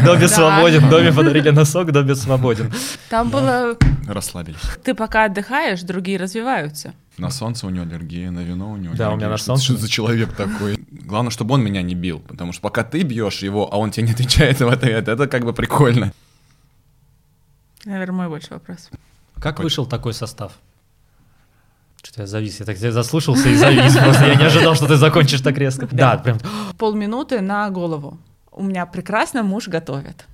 Добби свободен, Добби подарили носок, Добби свободен. Там было, Расслабились. ты пока отдыхаешь, другие развиваются. На солнце у него аллергия, на вино у него Да, у меня на Что- солнце. Что за человек такой? Главное, чтобы он меня не бил, потому что пока ты бьешь его, а он тебе не отвечает в ответ, это как бы прикольно. Наверное, мой больше вопрос. Как вышел такой состав? Что-то я завис, я так тебя заслушался и завис, просто я не ожидал, что ты закончишь так резко. Да, прям. Полминуты на голову. У меня прекрасно муж готовит.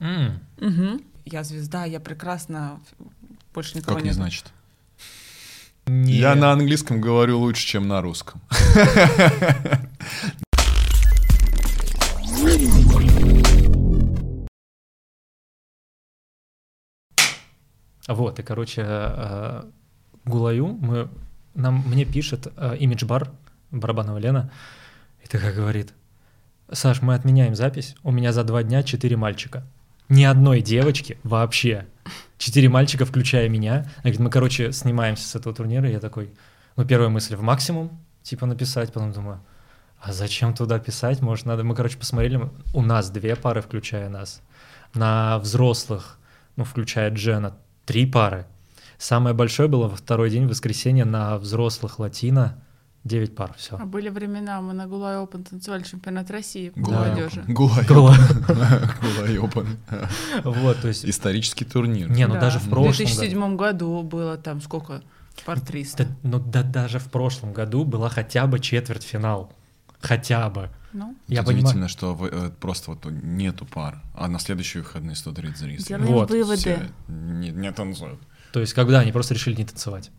м, Мгм. Я звезда, я прекрасно. Больше никого Как не нет. значит? не- Я на английском говорю лучше, чем на русском. Вот, и, короче, э, Гулаю, мы, нам, мне пишет э, имидж-бар Барабанова Лена, и такая говорит, Саш, мы отменяем запись, у меня за два дня четыре мальчика. Ни одной девочки вообще. Четыре мальчика, включая меня. Она говорит, мы, короче, снимаемся с этого турнира, я такой, ну, первая мысль в максимум, типа, написать, потом думаю, а зачем туда писать? Может, надо... Мы, короче, посмотрели, у нас две пары, включая нас. На взрослых, ну, включая Джена, три пары. Самое большое было во второй день, воскресенье, на взрослых латино 9 пар, все. А были времена, мы на Гулай Опен танцевали чемпионат России по Гулай молодежи. Опен. Гулай. Вот, то есть... Исторический турнир. Не, ну Да. даже в В прошлом 2007 году было там сколько? Пар 300. Да, ну да даже в прошлом году была хотя бы четвертьфинал. Хотя бы. Ну, Я Удивительно, понимаю. что вы- э, просто вот нету пар, а на следующие выходные 130 зрителей. делаем Вот, выводы. Все не, не танцуют. То есть когда они просто решили не танцевать.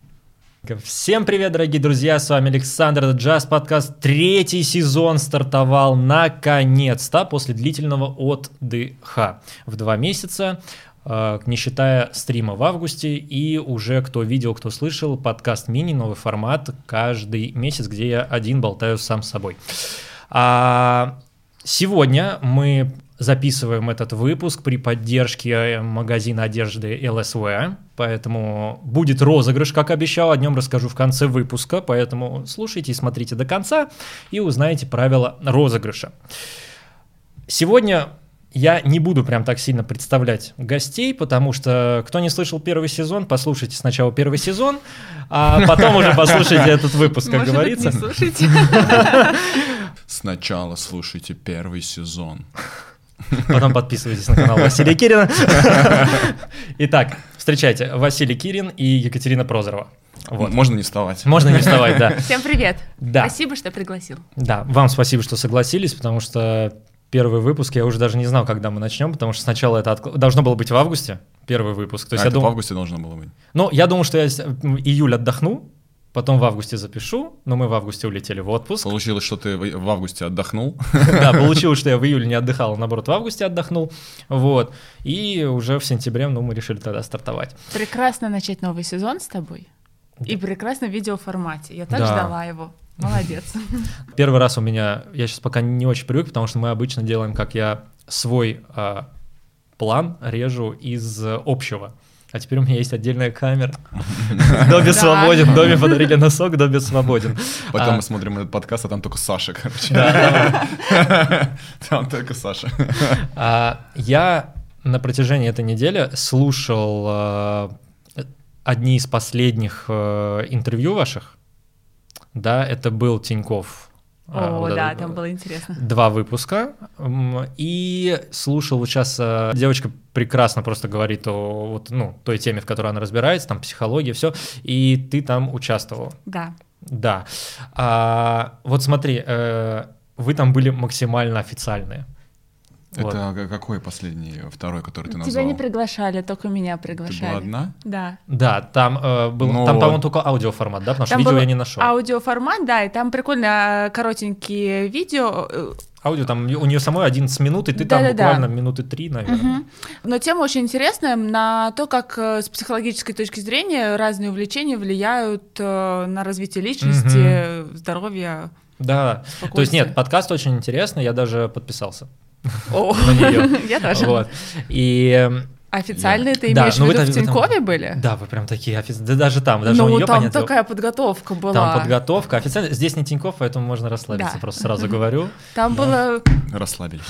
Всем привет, дорогие друзья, с вами Александр, Джаз Подкаст. Третий сезон стартовал наконец-то после длительного отдыха в два месяца, э, не считая стрима в августе. И уже кто видел, кто слышал, подкаст мини, новый формат, каждый месяц, где я один болтаю сам с собой. А сегодня мы записываем этот выпуск при поддержке магазина одежды LSW, поэтому будет розыгрыш, как обещал, о нем расскажу в конце выпуска, поэтому слушайте и смотрите до конца и узнаете правила розыгрыша. Сегодня я не буду прям так сильно представлять гостей, потому что кто не слышал первый сезон, послушайте сначала первый сезон, а потом уже послушайте этот выпуск, как Может быть, говорится. не слушайте. Сначала слушайте первый сезон. Потом подписывайтесь на канал Василия Кирина. Итак, встречайте, Василий Кирин и Екатерина Прозорова. Вот. Можно не вставать. Можно не вставать, да. Всем привет. Да, Спасибо, что пригласил. да. Вам спасибо, что согласились, потому что первый выпуск я уже даже не знал, когда мы начнем, потому что сначала это откла- должно было быть в августе, первый выпуск. То есть А, я это в думал, августе должно было быть. ну, я думал, что я июль отдохну, потом в августе запишу, но мы в августе улетели в отпуск. Получилось, что ты в августе отдохнул. Да, получилось, что я в июле не отдыхал, а наоборот, в августе отдохнул. Вот. И уже в сентябре, ну, мы решили тогда стартовать. Прекрасно начать новый сезон с тобой. И прекрасно в видеоформате. Я так Да. ждала его. Молодец. Первый раз у меня, я сейчас пока не очень привык, потому что мы обычно делаем, как я свой а, план режу из э, общего. А теперь у меня есть отдельная камера. Добби свободен, Добби подарили носок, Добби свободен. Потом А, мы смотрим этот подкаст, а там только Саша, короче. Там только Саша. А, Я на протяжении этой недели слушал а, одни из последних э, интервью ваших. Да, это был Тиньков. А, О, вот да, этот, там было интересно. два выпуска. И слушал вот сейчас э, девочка прекрасно просто говорит о вот, ну, той теме, в которой она разбирается, там психология, все. И ты там участвовал. Да. Да. А, вот смотри, э, вы там были максимально официальные. Вот. Это к- какой последний, второй, который ты назвал? Тебя не приглашали, только меня Ты приглашали. была одна? Да. Да, там э, был, Ну там, вот. по-моему, только аудиоформат, да, потому что Там видео было я не нашел. Аудиоформат, да, и там прикольно э, коротенькие видео. э, Аудио там у нее самой 11 минут, и ты там Да-да-да. буквально минуты 3, наверное. Мгм. Но тема очень интересная на то, как э, с психологической точки зрения разные увлечения влияют э, на развитие личности, здоровья. Да. То есть нет, подкаст очень интересный, я даже подписался на нее. я тоже. Вот. И Официально Я- ты Да, имеешь в ну вы виду там- в Тинькове были? Да, вы прям такие официальные. Да даже там, даже у ну, нее там понятно. такая подготовка была. Там подготовка. Официально здесь не Тиньков, поэтому можно расслабиться, Да. просто сразу говорю. Там было Расслабились.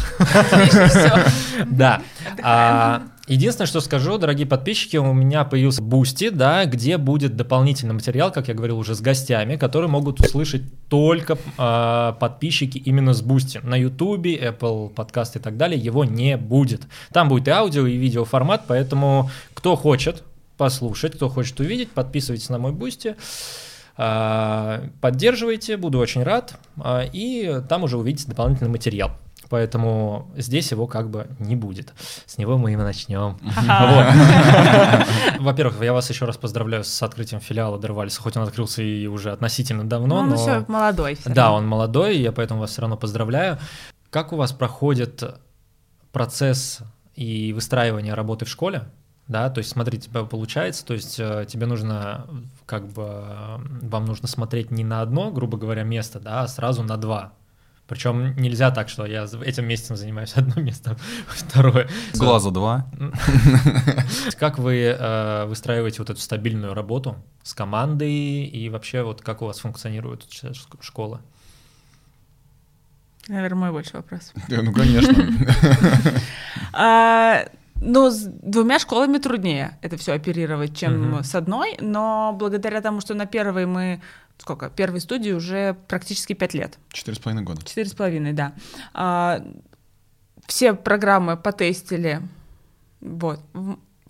Да. Единственное, что скажу, дорогие подписчики, у меня появился Boosty, да, где будет дополнительный материал, как я говорил уже, с гостями, которые могут услышать только а, подписчики именно с Boosty. На Ютубе, Apple подкаст и так далее его не будет. Там будет и аудио, и видео формат, поэтому кто хочет послушать, кто хочет увидеть, подписывайтесь на мой Boosty. А, Поддерживайте, буду очень рад. А, И там уже увидите дополнительный материал. Поэтому здесь его как бы не будет. С него мы и начнем. Во-первых, я вас еще раз поздравляю с открытием филиала Дервальса, хоть он открылся и уже относительно давно, Ну, он но... еще молодой. Да, он молодой, я поэтому вас все равно поздравляю. Как у вас проходит процесс и выстраивание работы в школе? Да, то есть смотри, тебя получается, то есть э, тебе нужно, как бы, вам нужно смотреть не на одно, грубо говоря, место, да, а сразу на два. Причем нельзя так, что я этим месяцем занимаюсь одно место, второе. Глаза два. Как вы э, выстраиваете вот эту стабильную работу с командой и вообще вот как у вас функционирует школа? Наверное, мой больше вопрос. Ну, конечно. А, ну, с двумя школами труднее это все оперировать, чем с одной, но благодаря тому, что на первой мы сколько? Первой студии уже практически пять лет. Четыре с половиной года. Четыре с половиной, да. А, все программы потестили. Вот.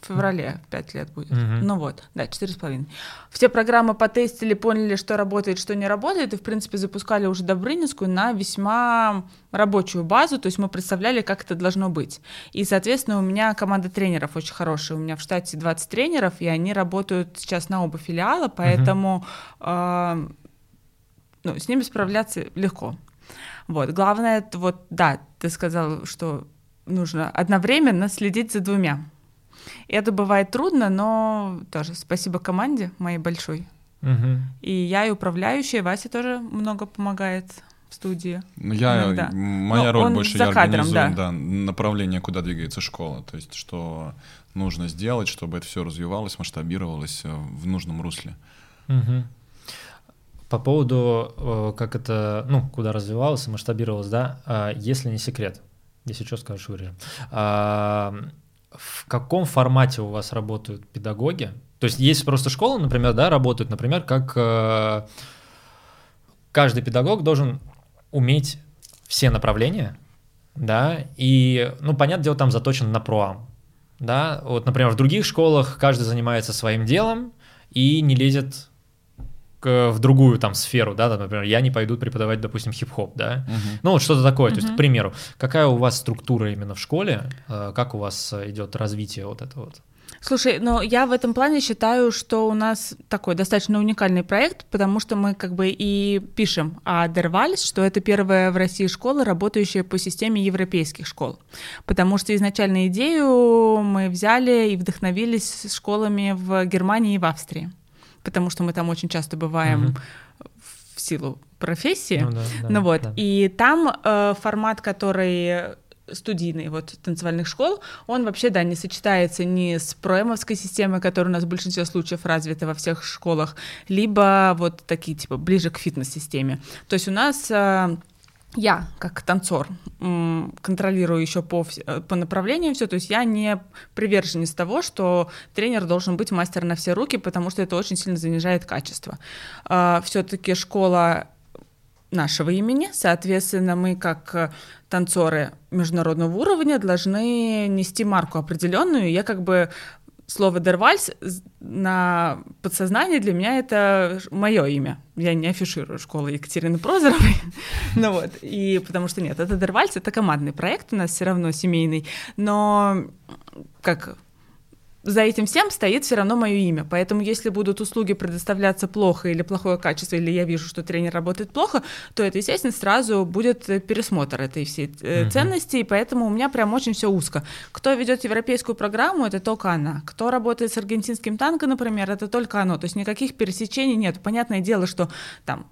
В феврале пять лет будет. Мгм. Ну вот, да, четыре с половиной. Все программы потестили, поняли, что работает, что не работает, и, в принципе, запускали уже Добрынинскую на весьма рабочую базу, то есть мы представляли, как это должно быть. И, соответственно, у меня команда тренеров очень хорошая. У меня в штате 20 тренеров, и они работают сейчас на оба филиала, поэтому а, ну, с ними справляться легко. Вот. Главное, вот, да, ты сказал, что нужно одновременно следить за двумя. Это бывает трудно, но тоже спасибо команде моей большой. Мгм. И я, и управляющая, Вася тоже много помогает в студии. Ну, я, Иногда. моя Ну, роль больше я кадром, организую, да. да. направление, куда двигается школа. То есть, что нужно сделать, чтобы это все развивалось, масштабировалось э, в нужном русле. Мгм. По поводу, э, как это, ну, куда развивалось и масштабировалось, да, а, если не секрет, если что, скажешь, вырежем. В каком формате у вас работают педагоги? То есть есть просто школы, например, да, работают, например, как э, каждый педагог должен уметь все направления, да, и, ну, понятное дело, там заточен на проам, да, вот, например, в других школах каждый занимается своим делом и не лезет к- в другую там сферу, да, там, например, я не пойду преподавать, допустим, хип-хоп, да, Мгм. ну вот что-то такое, то есть, к примеру, какая у вас структура именно в школе, э, как у вас э, идет развитие вот этого вот? Слушай, ну я в этом плане считаю, что у нас такой достаточно уникальный проект, потому что мы как бы и пишем о Дервальс, что это первая в России школа, работающая по системе европейских школ. Потому что изначально идею мы взяли и вдохновились школами в Германии и в Австрии. Потому что мы там очень часто бываем Мгм. в силу профессии. Ну, да, да, Ну вот, да. и там э, формат, который студийный вот танцевальных школ, он вообще, да, не сочетается ни с проэмовской системой, которая у нас в большинстве случаев развита во всех школах, либо вот такие, типа, ближе к фитнес-системе. То есть у нас э, я, как танцор, контролирую еще по, э, по направлениям все, то есть я не приверженец того, что тренер должен быть мастер на все руки, потому что это очень сильно занижает качество. Все-таки школа нашего имени. Соответственно, мы как э, танцоры международного уровня должны нести марку определенную. Я как бы слово «дервальс» на подсознании для меня это мое имя. Я не афиширую школу Екатерины Прозоровой. ну вот, и потому что нет, это «дервальс», это командный проект у нас все равно семейный, но как за этим всем стоит все равно мое имя. Поэтому, если будут услуги предоставляться плохо или плохое качество, или я вижу, что тренер работает плохо, то это, естественно, сразу будет э, пересмотр этой всей Мгм. ценности. И поэтому у меня прям очень все узко. Кто ведет европейскую программу, это только она. Кто работает с аргентинским танго, например, это только оно. То есть никаких пересечений нет. Понятное дело, что там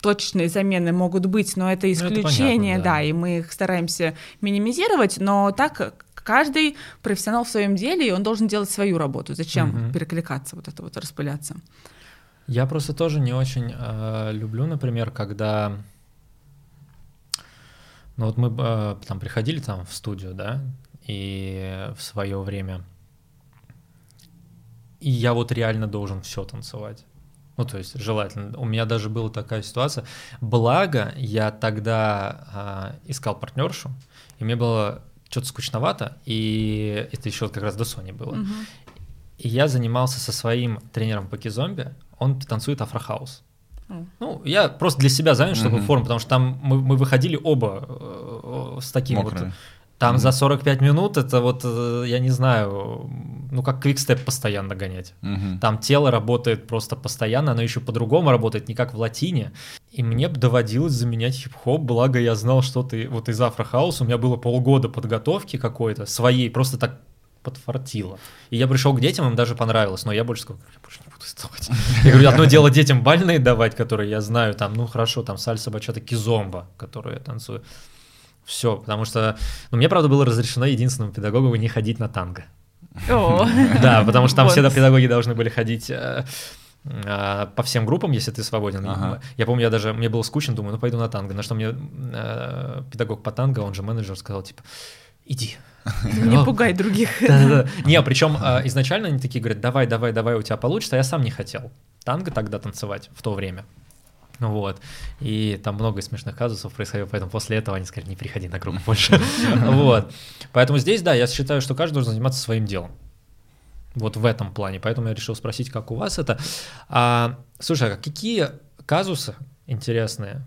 точечные замены могут быть, но это Ну, это понятно, исключение, да. да, и мы их стараемся минимизировать, но так Каждый профессионал в своем деле, и он должен делать свою работу. Зачем Мгм. перекликаться, вот это вот распыляться? Я просто тоже не очень э, люблю, например, когда... Ну вот мы э, там приходили там в студию, да, и в свое время... И я вот реально должен все танцевать. Ну, то есть желательно. У меня даже была такая ситуация. Благо, я тогда а, искал партнершу, и мне было что-то скучновато, и это еще как раз до Sony было. Мгм. И я занимался со своим тренером по кизомби, он танцует афрохаус. О. Ну, я просто для себя занял, чтобы Мгм. форму, потому что там мы, мы выходили оба э, с таким вот... Мокрые. Там Мгм. за 45 минут это вот, э, я не знаю, ну как квикстеп постоянно гонять. Мгм. Там тело работает просто постоянно, оно еще по-другому работает, не как в латине. И мне доводилось заменять хип-хоп, благо я знал, что ты вот из афрохауса, у меня было полгода подготовки какой-то, своей, просто так подфартило. И я пришел к детям, им даже понравилось, но я больше сказал, я больше не буду вставать. Я говорю, одно дело детям бальные давать, которые я знаю, там, ну хорошо, там сальса, бачата, кизомба, которую я танцую. Все, потому что, ну, мне, правда, было разрешено единственному педагогу не ходить на танго. Да, потому что там всегда педагоги должны были ходить э, э, по всем группам, если ты свободен. Ага. Я помню, я даже, мне было скучно, думаю, ну пойду на танго. На что мне э, педагог по танго, он же менеджер, сказал, типа, иди. Не пугай других. Не, причем э, изначально они такие говорят, давай, давай, давай, у тебя получится, а я сам не хотел танго тогда танцевать в то время. Ну Вот. И там много смешных казусов происходило, поэтому после этого они сказали, не приходи на группу больше. Вот. Поэтому здесь, да, я считаю, что каждый должен заниматься своим делом. Вот в этом плане. Поэтому я решил спросить, как у вас это. А, слушай, а какие казусы интересные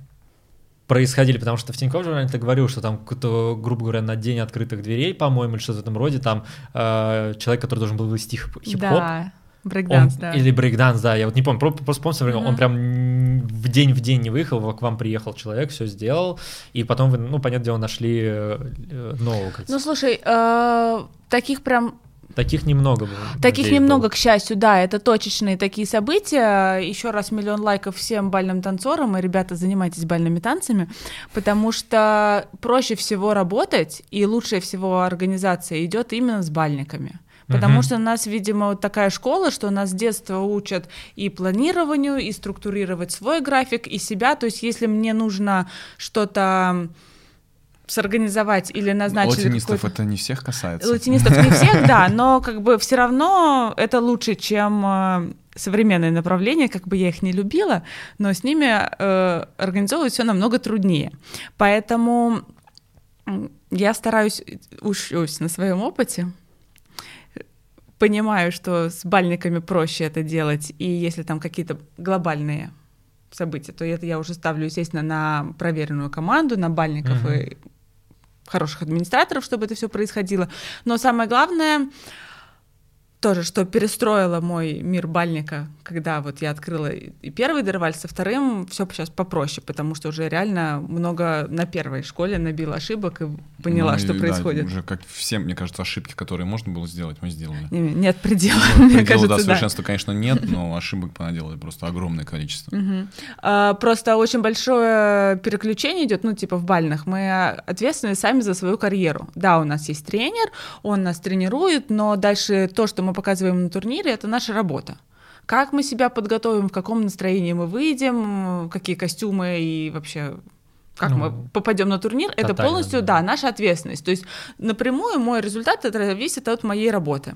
происходили? Потому что в Тинькофф журнале ты говорил, что там, какой-то, грубо говоря, на день открытых дверей, по-моему, или что-то в этом роде, там э, человек, который должен был вести хип- хип-хоп, Да, брейкданс, да. Или брейкданс, да, я вот не помню, про- просто помню, что он прям в день в день не выехал, к вам приехал человек, все сделал, и потом вы, ну, понятное дело, нашли э, нового. Ну, слушай, э, таких прям Таких немного было. Таких немного, было. к счастью, да, это точечные такие события. Еще раз миллион лайков всем бальным танцорам, и, ребята, занимайтесь бальными танцами, потому что проще всего работать, и лучшая всего организация идет именно с бальниками. Потому что у нас, видимо, вот такая школа, что нас с детства учат и планированию, и структурировать свой график, и себя. То есть, если мне нужно что-то сорганизовать или назначить... Латинистов это не всех касается. Латинистов не всех, да, но как бы все равно это лучше, чем э, современные направления, как бы я их не любила, но с ними э, организовывать все намного труднее. Поэтому я стараюсь, учусь на своем опыте, понимаю, что с бальниками проще это делать, и если там какие-то глобальные события, то это я уже ставлю, естественно, на проверенную команду, на бальников Мгм. и хороших администраторов, чтобы это все происходило. Но самое главное, тоже, что перестроило мой мир бальника, когда вот я открыла и первый дерваль, со вторым все сейчас попроще, потому что уже реально много на первой школе набила ошибок и поняла, Ну, что и, да, происходит. уже как все, мне кажется, ошибки, которые можно было сделать, мы сделали. Не- Нет предела, Вот, мне предела, кажется, да, да. совершенства, конечно, нет, но ошибок понаделали просто огромное количество. А, Просто очень большое переключение идет, ну, типа в бальных. Мы ответственны сами за свою карьеру. Да, у нас есть тренер, он нас тренирует, но дальше то, что мы показываем на турнире, это наша работа. Как мы себя подготовим, в каком настроении мы выйдем, какие костюмы и вообще как Ну, мы попадем на турнир, это полностью, да. да, наша ответственность. То есть напрямую мой результат это зависит от моей работы.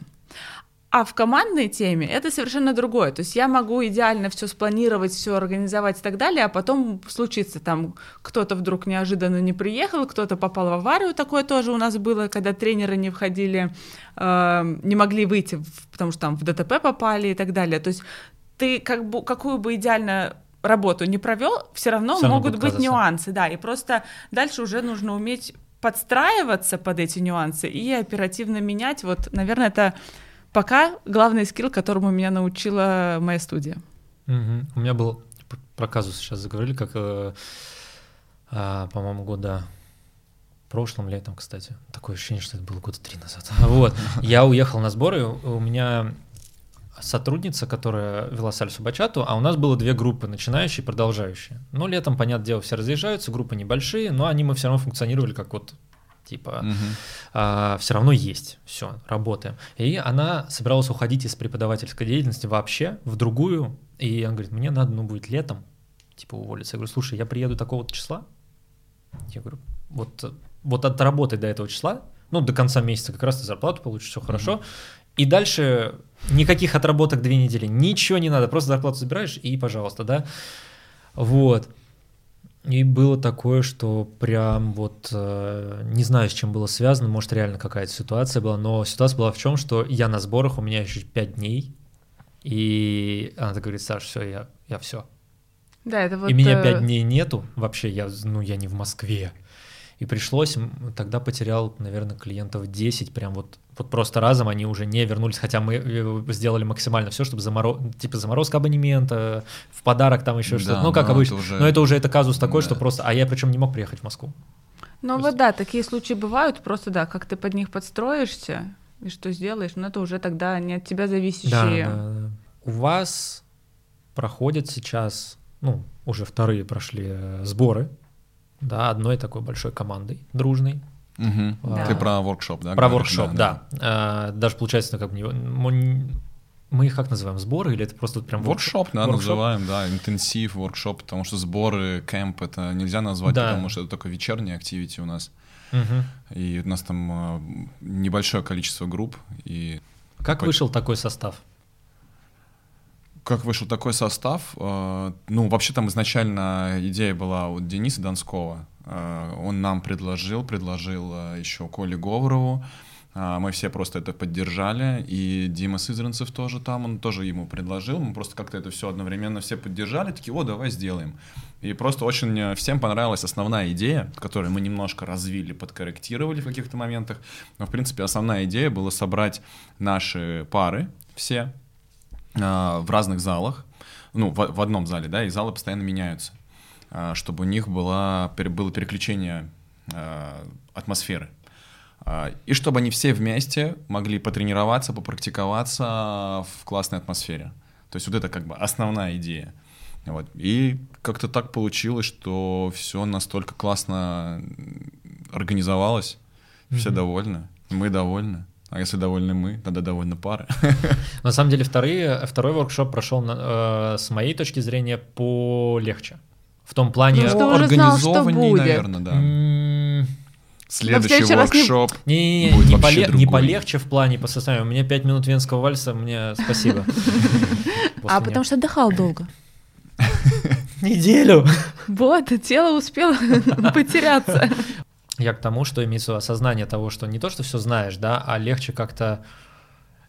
А в командной теме это совершенно другое. То есть я могу идеально все спланировать, все организовать и так далее, а потом случится там кто-то вдруг неожиданно не приехал, кто-то попал в аварию, такое тоже у нас было, когда тренеры не входили, э, не могли выйти, потому что там в ДТП попали и так далее. То есть ты как бы, какую бы идеально работу не провел, все равно равно могут быть нюансы, да, и просто дальше уже нужно уметь подстраиваться под эти нюансы и оперативно менять. Вот, наверное, это пока главный скилл, которому меня научила моя студия. Мгм. У меня был про казус сейчас заговорили, как, э, а, по-моему, года прошлым летом, кстати. Такое ощущение, что это было года три назад. Вот. Я уехал на сборы, у меня сотрудница, которая вела сальсу бачату, а у нас было две группы, начинающие и продолжающие. Ну, летом, понятное дело, все разъезжаются, группы небольшие, но они мы все равно функционировали как вот типа, Мгм. все равно есть, все, работаем. И она собиралась уходить из преподавательской деятельности вообще в другую, и она говорит, мне надо, ну, будет летом, типа, уволиться. Я говорю, слушай, я приеду такого-то числа, я говорю, вот, вот отработай до этого числа, ну, до конца месяца как раз ты зарплату получишь, все хорошо, и дальше никаких отработок две недели, ничего не надо, просто зарплату забираешь и, пожалуйста, да, вот. И было такое, что прям вот э, не знаю, с чем было связано, может реально какая-то ситуация была, но ситуация была в чем, что я на сборах, у меня еще 5 дней, и она так говорит, Саш, все, я, я все. Да, это вот... и меня э, 5 дней нету, вообще я, ну, я не в Москве. И пришлось, тогда потерял, наверное, клиентов 10, прям вот, вот просто разом они уже не вернулись, хотя мы э, сделали максимально все, чтобы заморо... типа заморозка абонемента, в подарок там еще Да, что-то, ну как но обычно. это уже- Но это уже это казус такой, Да. что просто, а я причем не мог приехать в Москву. Ну вот да, такие случаи бывают, просто да, как ты под них подстроишься и что сделаешь, но это уже тогда не от тебя зависящие. Да, да, да. У вас проходят сейчас, ну, уже вторые прошли э, сборы, да, одной такой большой командой, дружной. Мгм. Да. Ты про воркшоп, да? Про воркшоп, да. А, Даже получается, ну, как бы мы, их как называем, сборы или это просто вот прям Воркшоп, да, Воркшоп? называем, да, интенсив, воркшоп, потому что сборы, кемп это нельзя назвать, Да. потому что это только вечерние активити у нас. Мгм. И у нас там а, небольшое количество групп. И Как Какой- вышел такой состав? Как вышел такой состав? а, Ну, вообще там изначально идея была у Дениса Донского. А, Он нам предложил, предложил а, еще Коле Говорову. Мы все просто это поддержали, и Дима Сызранцев тоже там, он тоже ему предложил, мы просто как-то это все одновременно все поддержали, такие, о, давай сделаем. И просто очень э, всем понравилась основная идея, которую мы немножко развили, подкорректировали в каких-то моментах. Но, в принципе, основная идея была собрать наши пары все в разных залах, ну, в, в одном зале, да, и залы постоянно меняются, а, чтобы у них пере- было переключение а, атмосферы. А, И чтобы они все вместе могли потренироваться, попрактиковаться в классной атмосфере. То есть вот это как бы основная идея. Вот. И как-то так получилось, что все настолько классно организовалось, все Мгм. довольны, мы довольны. А если довольны мы, тогда довольны пары. На самом деле вторые, второй воркшоп прошел на- э, с моей точки зрения полегче. В том плане... Ну, что уже знал, что Организованней, будет. наверное, да. м, Следующий раз не- воркшоп. Не, будет не, вообще поле- не полегче в плане по составу. У меня 5 минут венского вальса, мне спасибо. А потому что отдыхал долго. Неделю. Вот, тело успело потеряться. Я к тому, что имеется осознание того, что не то, что все знаешь, да, а легче как-то...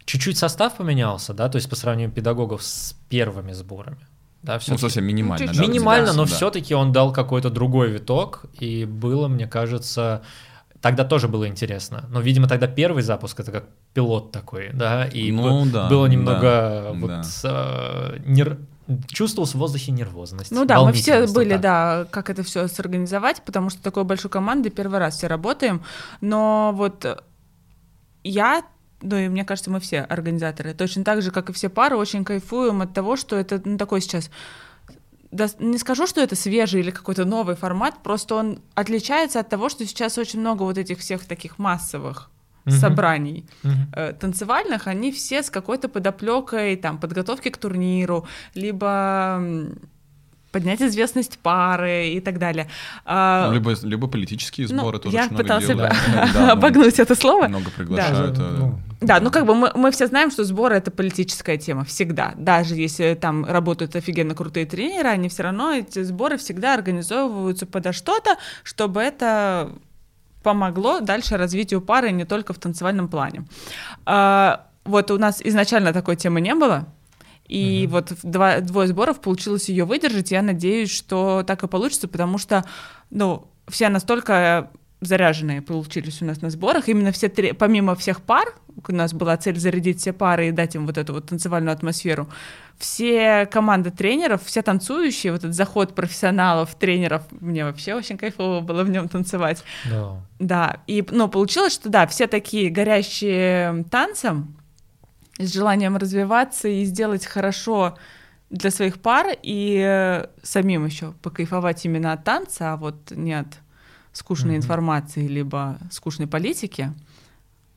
Чуть-чуть состав поменялся, да, то есть по сравнению педагогов с первыми сборами. Да, Ну, всё-таки совсем минимально. чуть-чуть. да, Минимально, но да. все-таки он дал какой-то другой виток, и было, мне кажется, тогда тоже было интересно. Но, видимо, тогда первый запуск это как пилот такой, да, и Ну б- да, было да, немного вот да. э, нер- чувствовалась в воздухе нервозность. Ну да, мы все были, так. да, как это все сорганизовать, потому что такой большой командой первый раз все работаем. Но вот я, ну и мне кажется, мы все организаторы, точно так же, как и все пары, очень кайфуем от того, что это ну, такой сейчас да, не скажу, что это свежий или какой-то новый формат, просто он отличается от того, что сейчас очень много вот этих всех таких массовых Мгм. собраний Мгм. э, танцевальных, они все с какой-то подоплекой там подготовки к турниру, либо поднять известность пары и так далее. А, Ну, либо, либо политические ну, сборы тоже я много пыталась делают. Да, обогнуть это слово. Много приглашают. Да, э, ну, Да, ну как бы мы, мы все знаем, что сборы это политическая тема всегда. Даже если там работают офигенно крутые тренеры, они все равно эти сборы всегда организовываются подо что-то, чтобы это помогло дальше развитию пары не только в танцевальном плане. А, вот у нас изначально такой темы не было. И Мгм. вот два, двое сборов получилось ее выдержать. Я надеюсь, что так и получится, потому что, ну, все настолько заряженные получились у нас на сборах. Именно все три, помимо всех пар, у нас была цель зарядить все пары и дать им вот эту вот танцевальную атмосферу. Все команды тренеров, все танцующие, вот этот заход профессионалов, тренеров, мне вообще очень кайфово было в нем танцевать. да. Да, и, ну, получилось, что да, все такие горящие танцем, с желанием развиваться и сделать хорошо для своих пар, и э, самим еще покайфовать именно от танца, а вот не от скучной Мгм. информации, либо скучной политики.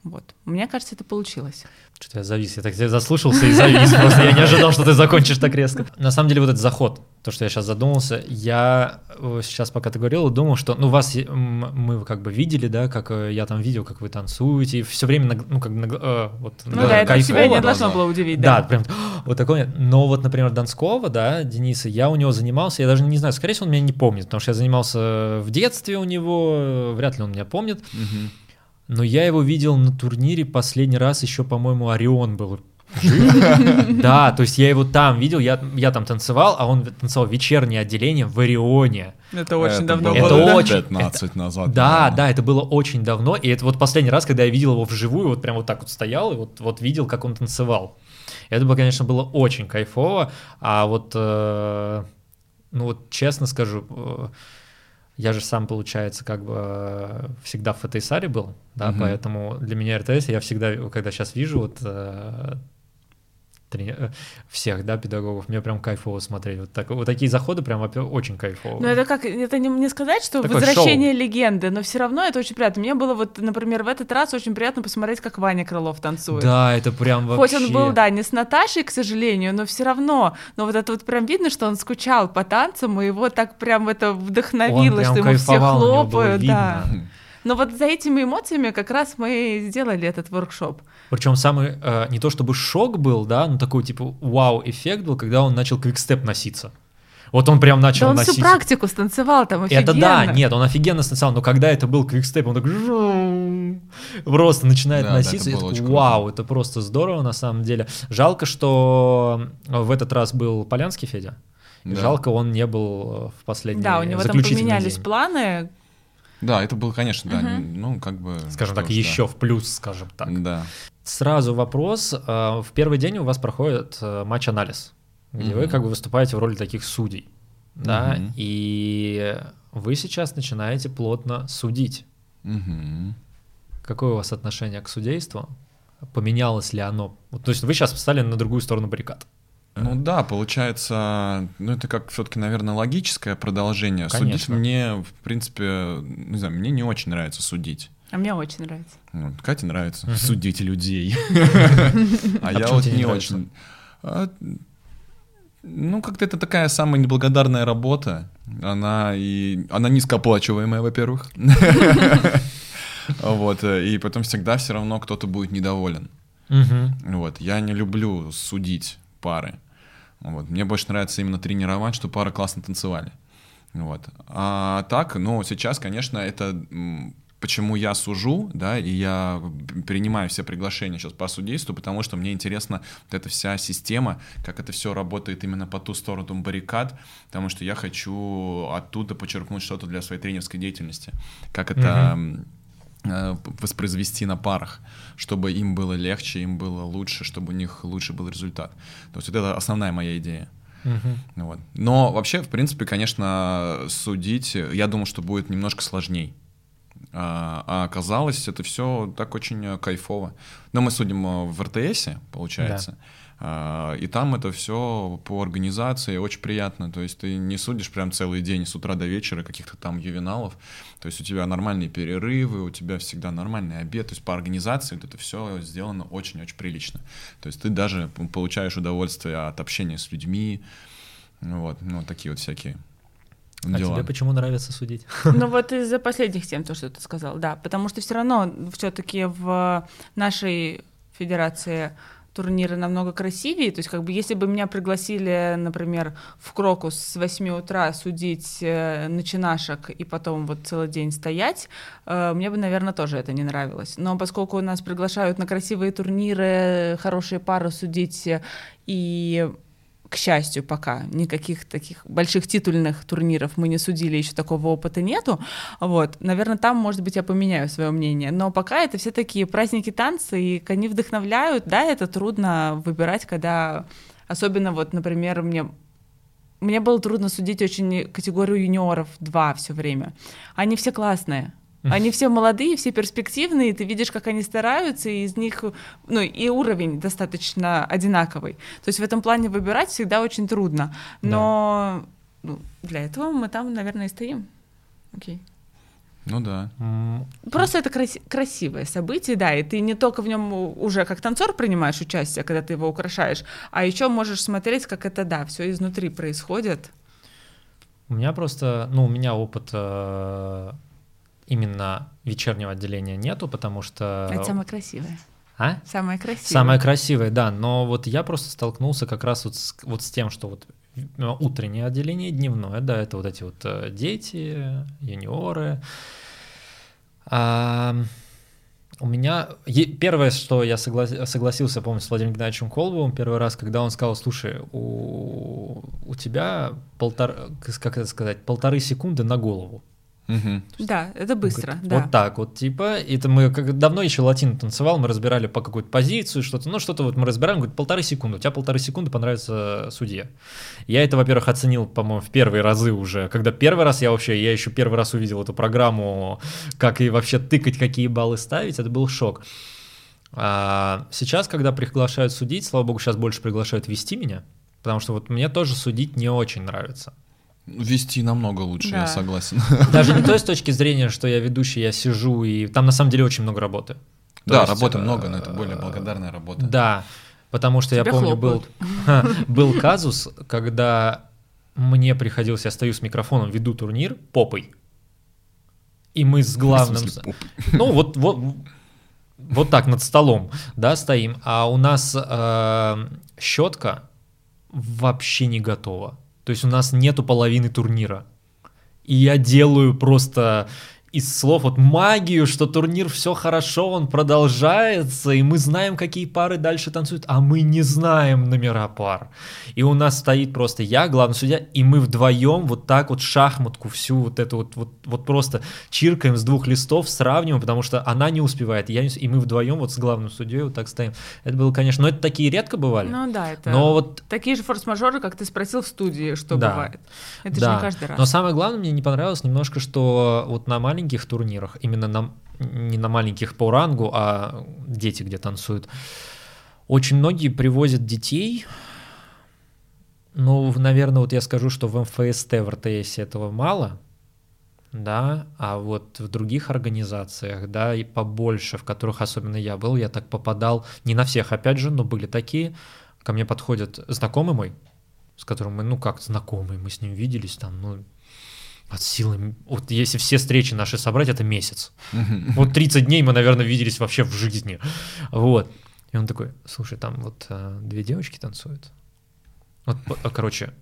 Вот. Мне кажется, это получилось. Что-то я завис, я так тебя заслушался и завис, просто я не ожидал, что ты закончишь так резко. На самом деле вот этот заход, то, что я сейчас задумался, я э, сейчас, пока ты говорил, думал, что, ну, вас, э, мы как бы видели, да, как э, я там видел, как вы танцуете, и все время, ну, как э, вот, Ну да, да, это тебя не должно было удивить, Да, да. прям вот такое. Но вот, например, Донского, да, Дениса, я у него занимался, я даже не знаю, скорее всего, он меня не помнит, потому что я занимался в детстве у него, э, вряд ли он меня помнит. Мгм. Но я его видел на турнире последний раз еще, по-моему, Орион был. Да, то есть я его там видел, я, я там танцевал, а он танцевал вечернее отделение в Орионе. Это очень давно было Это очень- 15 назад. Да, да, это было очень давно, и это вот последний раз, когда я видел его вживую, вот прям вот так вот стоял и вот, вот видел, как он танцевал. Это бы, конечно, было очень кайфово, а вот, э, ну вот честно скажу, э, я же сам, получается, как бы э, всегда в ФТСАре был, да, Мгм. поэтому для меня РТС, я всегда, когда сейчас вижу вот э, трени- э, всех, да, педагогов, мне прям кайфово смотреть. Вот, так, вот такие заходы прям очень кайфово. Ну, это как, это не, не сказать, что Такое возвращение легенды, но все равно это очень приятно. Мне было вот, например, в этот раз очень приятно посмотреть, как Ваня Крылов танцует. Да, это прям вообще... Хоть он был, да, не с Наташей, к сожалению, но все равно, но вот это вот прям видно, что он скучал по танцам, и его так прям это вдохновило, Он что ему все хлопают, да. Но вот за этими эмоциями как раз мы и сделали этот воркшоп. Причем самый, э, не то чтобы шок был, да, но такой типа вау-эффект был, когда он начал квикстеп носиться. Вот он прям начал Да он носить. всю практику станцевал там офигенно. Это да, нет, он офигенно станцевал, но когда это был квикстеп, он так просто начинает Да, да, носиться, это и такой, вау, это просто здорово на самом деле. Жалко, что в этот раз был Полянский Федя. Да. Жалко, он не был в последний Да, у него там поменялись день. планы. Да, это было, конечно, да, не- ну, как бы... Скажем так, ж, да. еще в плюс, скажем так. Да. Сразу вопрос. э, В первый день у вас проходит э, матч-анализ, где вы Мгм. как бы выступаете в роли таких судей. Да, Мгм. и вы сейчас начинаете плотно судить. Мгм. Какое у вас отношение к судейству? Поменялось ли оно? Вот, то есть вы сейчас встали на другую сторону баррикад. Ну да, получается, ну это как все-таки, наверное, логическое продолжение. Судить Конечно. мне, в принципе, не знаю, мне не очень нравится судить. А мне очень нравится. Ну, Кате нравится Мгм. судить людей. А А я вот не очень. А, Ну, как-то это такая самая неблагодарная работа. Она и она низкооплачиваемая, во-первых. Вот, э, и потом всегда все равно кто-то будет недоволен. Вот, я не люблю судить пары. Вот, мне больше нравится именно тренировать, чтобы пары классно танцевали. Вот. А так, ну, сейчас, конечно, это почему я сужу, да, и я принимаю все приглашения сейчас по судейству, потому что мне интересна вот эта вся система, как это все работает именно по ту сторону баррикад, потому что я хочу оттуда почерпнуть что-то для своей тренерской деятельности, как это э, воспроизвести на парах, чтобы им было легче, им было лучше, чтобы у них лучше был результат. То есть вот это основная моя идея. Мгм. Вот. Но вообще, в принципе, конечно, судить, я думал, что будет немножко сложней. А, а оказалось, это все так очень э, кайфово. Но мы судим э, в РТСе, получается. А, И там это все по организации очень приятно. То есть ты не судишь прям целый день с утра до вечера каких-то там ювеналов. То есть у тебя нормальные перерывы, у тебя всегда нормальный обед. То есть по организации вот это все сделано очень-очень прилично. То есть ты даже получаешь удовольствие от общения с людьми. Вот, ну, такие вот всякие А дела. тебе почему нравится судить? Ну вот из-за последних тем, то, что ты сказал, да. Потому что все равно все-таки в нашей федерации турниры намного красивее. То есть, как бы, если бы меня пригласили, например, в Крокус с 8 утра судить э, начинашек и потом вот целый день стоять, э, мне бы, наверное, тоже это не нравилось. Но поскольку нас приглашают на красивые турниры, хорошие пары судить э, и к счастью, пока никаких таких больших титульных турниров мы не судили, еще такого опыта нету. Вот, наверное, там, может быть, я поменяю свое мнение. Но пока это все такие праздники танца, и они вдохновляют. Да, это трудно выбирать, когда, особенно вот, например, мне мне было трудно судить очень категорию юниоров 2 все время. Они все классные. Они все молодые, все перспективные, ты видишь, как они стараются, и из них, ну, и уровень достаточно одинаковый. То есть в этом плане выбирать всегда очень трудно. Но ну, для этого мы там, наверное, и стоим. Окей. Ну да. Просто это краси- красивое событие, да, и ты не только в нем уже как танцор принимаешь участие, когда ты его украшаешь, а еще можешь смотреть, как это, да, все изнутри происходит. У меня просто, ну, у меня опыт э, именно вечернего отделения нету, потому что... Это самое красивое. А? Самое красивое. Самое красивое, да, но вот я просто столкнулся как раз вот с, вот с тем, что вот э, утреннее отделение, дневное, да, это вот эти вот э, дети, юниоры. А, у меня первое, что я согла- согласился, помню, с Владимиром Геннадьевичем Колбовым первый раз, когда он сказал, слушай, у, у тебя полтора, как это сказать, полторы секунды на голову. Мгм. Да, это быстро, Говорит, да. Вот так вот, типа, это мы как давно еще латин танцевал, мы разбирали по какую-то позицию, что-то, ну что-то вот мы разбираем, говорит, полторы секунды, у тебя полторы секунды понравится судье. Я это, во-первых, оценил, по-моему, в первые разы уже, когда первый раз я вообще, я еще первый раз увидел эту программу, как и вообще тыкать, какие баллы ставить, это был шок. А сейчас, когда приглашают судить, слава богу, сейчас больше приглашают вести меня, потому что вот мне тоже судить не очень нравится. Вести намного лучше, Да. я согласен. Даже не той с точки зрения, что я ведущий, я сижу, и там на самом деле очень много работы. То Да, есть, работы э, много, но это более благодарная работа. Да, потому что я Тебя помню, был, хлопают. был казус, когда мне приходилось, я стою с микрофоном, веду турнир попой, и мы с главным... Ну, вот, вот, вот так над столом, да, стоим, а у нас э, щетка вообще не готова. То есть у нас нету половины турнира. И я делаю просто из слов вот магию, что турнир все хорошо, он продолжается, и мы знаем, какие пары дальше танцуют, а мы не знаем номера пар. И у нас стоит просто я, главный судья, и мы вдвоем вот так вот шахматку всю вот эту вот, вот, вот просто чиркаем с двух листов, сравниваем, потому что она не успевает, я не и мы вдвоем вот с главным судьей вот так стоим. Это было, конечно, но это такие редко бывали. Ну да, это но вот такие же форс-мажоры, как ты спросил в студии, что Да. бывает. Это да. же не каждый раз. Но самое главное, мне не понравилось немножко, что вот на маленьких турнирах, именно на, не на маленьких по рангу, а дети где танцуют, очень многие привозят детей. Ну, наверное, вот я скажу, что в МФСТ, в РТС этого мало, да, а вот в других организациях, да, и побольше, в которых особенно я был, я так попадал, не на всех, опять же, но были такие, ко мне подходит знакомый мой, с которым мы, ну как знакомые, мы с ним виделись там, ну, от силы, вот если все встречи наши собрать, это месяц. Вот 30 дней мы, наверное, виделись вообще в жизни. Вот. И он такой, слушай, там вот э, две девочки танцуют. Вот, а, короче,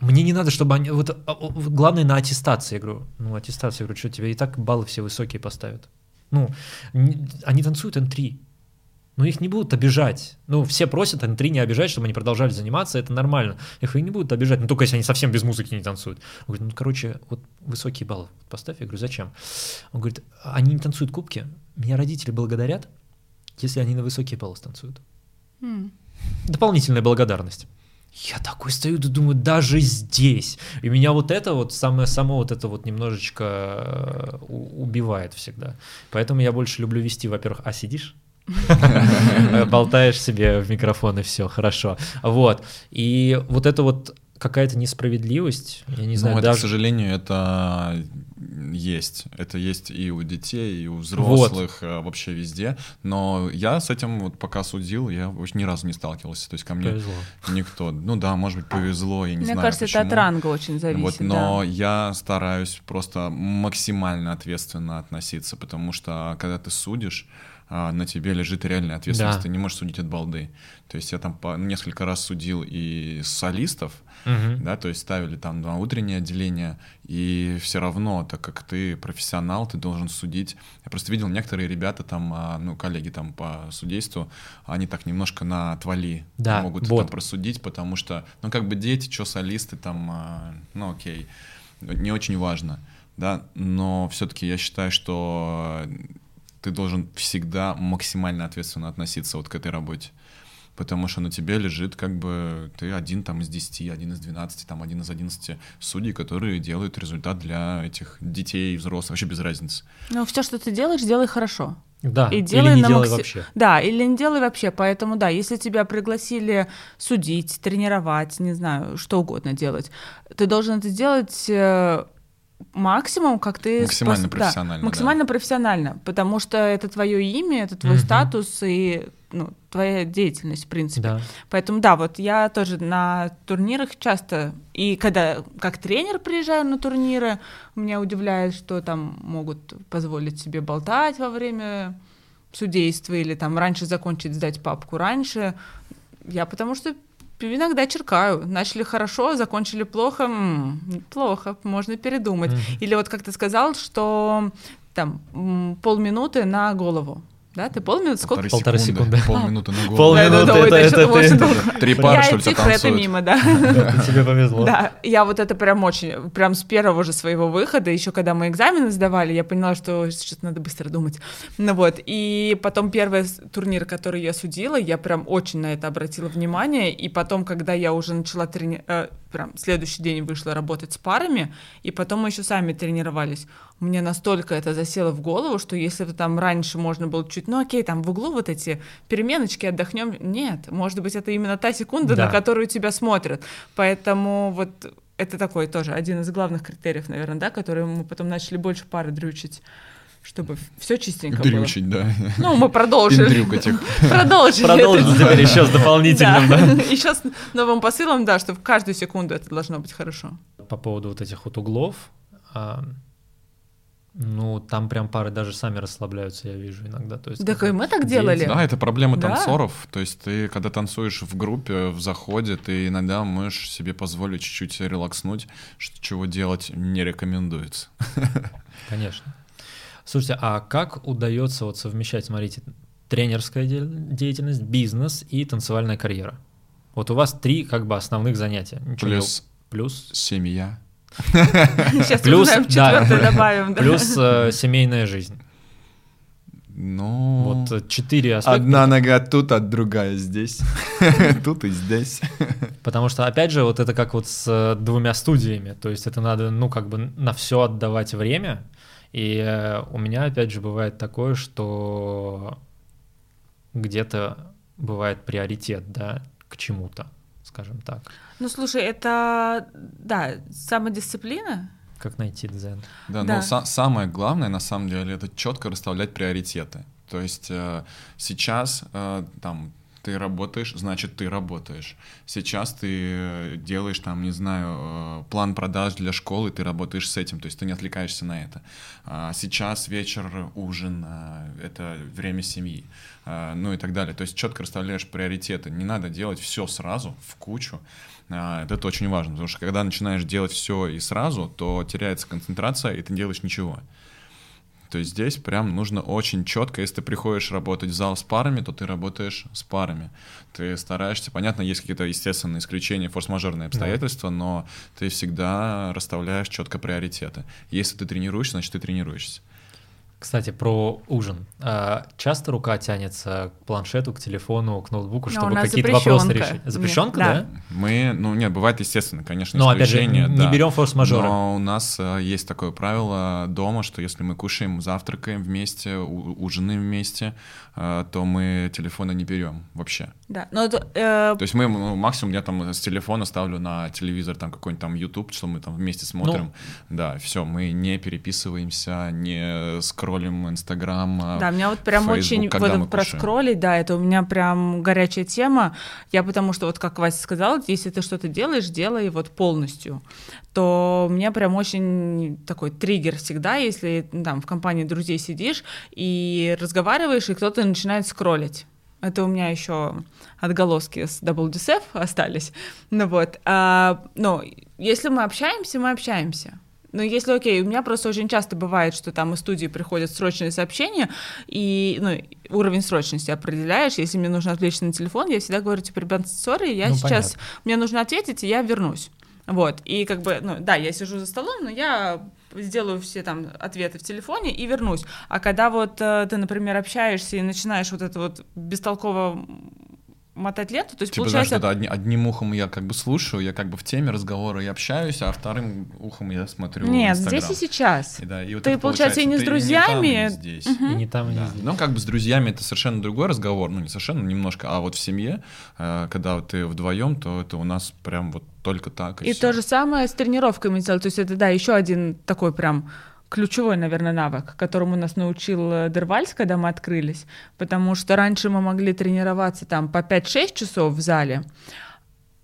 мне не надо, чтобы они... Вот, а, главное на аттестации, я говорю. Ну, аттестация, я говорю, что тебе и так баллы все высокие поставят. Ну, они танцуют N3. Ну, их не будут обижать. Ну, все просят N3 не обижать, чтобы они продолжали заниматься, это нормально. Их и не будут обижать, ну, только если они совсем без музыки не танцуют. Он говорит, ну, короче, вот высокие баллы поставь. Я говорю, зачем? Он говорит, они не танцуют кубки, меня родители благодарят, если они на высокие баллы станцуют. М. Дополнительная благодарность. Я такой стою, да думаю, даже здесь. И меня вот это вот, самое, само вот это вот немножечко э, убивает всегда. Поэтому я больше люблю вести, во-первых, а сидишь? Болтаешь себе в микрофон и все, хорошо. Вот. И вот это вот какая-то несправедливость, я не знаю, ну, это, даже... к сожалению, это есть. Это есть и у детей, и у взрослых, э, вообще везде. Но я с этим вот пока судил, я вообще ни разу не сталкивался. То есть ко мне Повезло. никто... Ну да, может быть, повезло, я не Мне знаю кажется, это от почему. ранга очень зависит. Вот, но да. я стараюсь просто максимально ответственно относиться, потому что когда ты судишь, а, на тебе лежит реальная ответственность, Да. ты не можешь судить от балды. То есть я там по несколько раз судил и солистов, Мгм. да, то есть ставили там на утреннее отделение, и все равно, так как ты профессионал, ты должен судить. Я просто видел некоторые ребята там, а, ну, коллеги там по судейству, они так немножко на отвали Да, могут вот. там просудить, потому что, ну, как бы дети, что солисты там, а, ну, окей, не очень важно, да, но все-таки я считаю, что ты должен всегда максимально ответственно относиться вот к этой работе. Потому что на тебе лежит как бы ты один там из 10, один из 12, там один из 11 судей, которые делают результат для этих детей, взрослых, вообще без разницы. Ну, все, что ты делаешь, делай хорошо. Да, И или делай не на делай макси- вообще. Да, или не делай вообще. Поэтому, да, если тебя пригласили судить, тренировать, не знаю, что угодно делать, ты должен это сделать э, максимум, как ты... Максимально спос- профессионально, Да, да. максимально профессионально, потому что это твое имя, это твой Мгм. статус и ну, твоя деятельность, в принципе. Да. Поэтому да, вот я тоже на турнирах часто, и когда как тренер приезжаю на турниры, меня удивляет, что там могут позволить себе болтать во время судейства или там раньше закончить сдать папку раньше. Я потому что иногда черкаю. Начали хорошо, закончили плохо. М, плохо, можно передумать. Мгм. Или вот как ты сказал, что там полминуты на голову. Да, ты полминуты, сколько? Полторы секунды. Полминуты на голову. Полминуты. Это- это это. Три пары, что ли, тебя цифры это танцуют? мимо, да. Тебе повезло. Да, я вот это прям очень, прям с первого же своего выхода, еще когда мы экзамены сдавали, я поняла, что сейчас надо быстро думать. Ну вот, и потом первый турнир, который я судила, я прям очень на это обратила внимание, и потом, когда я уже начала трени... прям следующий день вышла работать с парами, и потом мы еще сами тренировались, мне настолько это засело в голову, что если бы там раньше можно было чуть, ну окей, там в углу вот эти переменочки, отдохнем, нет, может быть, это именно та секунда, Да. на которую тебя смотрят. Поэтому вот это такой тоже один из главных критериев, наверное, да, которые мы потом начали больше пары дрючить, чтобы все чистенько Дрючить, да. было. Ну, мы продолжили. Пиндрюкать их. Продолжили. Продолжить это. теперь еще с дополнительным, да. Еще с новым посылом, да, что в каждую секунду это должно быть хорошо. По поводу вот этих вот углов, а, ну, там прям пары даже сами расслабляются, я вижу иногда. То есть, Так как и мы так делали. Да, это проблема Да. танцоров. То есть ты, когда танцуешь в группе, в заходе, ты иногда можешь себе позволить чуть-чуть релакснуть, что, чего делать не рекомендуется. Конечно. Слушайте, а как удается вот совмещать, смотрите, тренерская де- деятельность, бизнес и танцевальная карьера? Вот у вас три как бы основных занятия. Ничего не- Плюс плюс, семья. Сейчас Плюс, узнаем, да. четвертое добавим. да. плюс э, семейная жизнь. Ну, Вот э, четыре аспекта. одна нога тут, а другая здесь. Тут и здесь. Потому что, опять же, вот это как вот с э, двумя студиями. То есть это надо, ну, как бы на все отдавать время. И э, у меня, опять же, бывает такое, что где-то бывает приоритет, да, к чему-то, скажем так. Ну, слушай, это, да, самодисциплина. Как найти дзен? Да, Да. но са- самое главное, на самом деле, это четко расставлять приоритеты. То есть э, сейчас э, там ты работаешь, значит, ты работаешь. Сейчас ты э, делаешь там, не знаю, э, план продаж для школы, ты работаешь с этим, то есть ты не отвлекаешься на это. А сейчас вечер, ужин, э, это время семьи, ну и так далее. То есть четко расставляешь приоритеты. Не надо делать все сразу, в кучу. А, Это очень важно, потому что когда начинаешь делать все и сразу, то теряется концентрация, и ты делаешь ничего. То есть здесь прям нужно очень четко, если ты приходишь работать в зал с парами, то ты работаешь с парами. Ты стараешься, понятно, есть какие-то естественные исключения, форс-мажорные обстоятельства, но ты всегда расставляешь четко приоритеты. Если ты тренируешься, значит ты тренируешься. Кстати, про ужин. А, Часто рука тянется к планшету, к телефону, к ноутбуку, Но у чтобы нас какие-то вопросы решить. Запрещенка, Да. да? Мы, ну нет, бывает естественно, конечно, Но опять же, не да. берем форс-мажоры. Но у нас э, есть такое правило дома, что если мы кушаем, завтракаем вместе, ужинаем вместе, э, то мы телефона не берем вообще. Да, но это, э, То есть мы ну, максимум я там с телефона ставлю на телевизор там какой-нибудь там YouTube, что мы там вместе смотрим. Ну. Да, все, мы не переписываемся, не скроллим Инстаграм. а Да, меня вот прям Facebook, очень когда вот мы про кушаем. скроллить, да, это у меня прям горячая тема. Я потому что вот как Вася сказал, если ты что-то делаешь, делай вот полностью. То у меня прям очень такой триггер всегда, если ну, там в компании друзей сидишь и разговариваешь, и кто-то начинает скроллить. Это у меня еще отголоски с WDSF остались. Ну вот. А, ну, если мы общаемся, мы общаемся. Ну, если окей, у меня просто очень часто бывает, что там из студии приходят срочные сообщения, и ну, уровень срочности определяешь. Если мне нужно отвлечься на телефон, я всегда говорю, типа, ребят, сори, я Ну, сейчас, понятно. мне нужно ответить, и я вернусь. Вот, и как бы, ну, да, я сижу за столом, но я сделаю все там ответы в телефоне и вернусь. А когда вот э, ты, например, общаешься и начинаешь вот это вот бестолково мотать ленту, то есть Типа, получается... это одни- одним ухом я как бы слушаю, я как бы в теме разговора и общаюсь, а вторым ухом я смотрю Нет, Инстаграм. здесь и сейчас. И да, и вот Ты, это получается, и не с ты там, друзьями, и не здесь. И не там, и не Да. здесь. Ну, как бы с друзьями это совершенно другой разговор, ну, не совершенно, немножко, а вот в семье, э, когда ты вдвоем, то это у нас прям вот только так. И, И то же самое с тренировками делать. То есть это, да, еще один такой прям ключевой, наверное, навык, которому нас научил э, Дервальс, когда мы открылись. Потому что раньше мы могли тренироваться там по 5-6 часов в зале,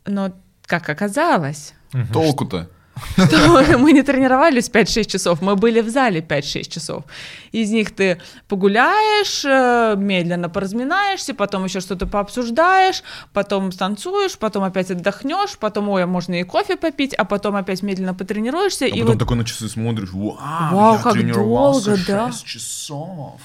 но, как оказалось, Мгм. Толку-то? что мы не тренировались 5-6 часов, мы были в зале 5-6 часов. Из них ты погуляешь, э, медленно поразминаешься, потом еще что-то пообсуждаешь, потом станцуешь, потом опять отдохнешь, потом, ой, а можно и кофе попить, а потом опять медленно потренируешься. А и потом вот такой на часы смотришь, вау, Вау, я как тренировался долго, да. 6 часов.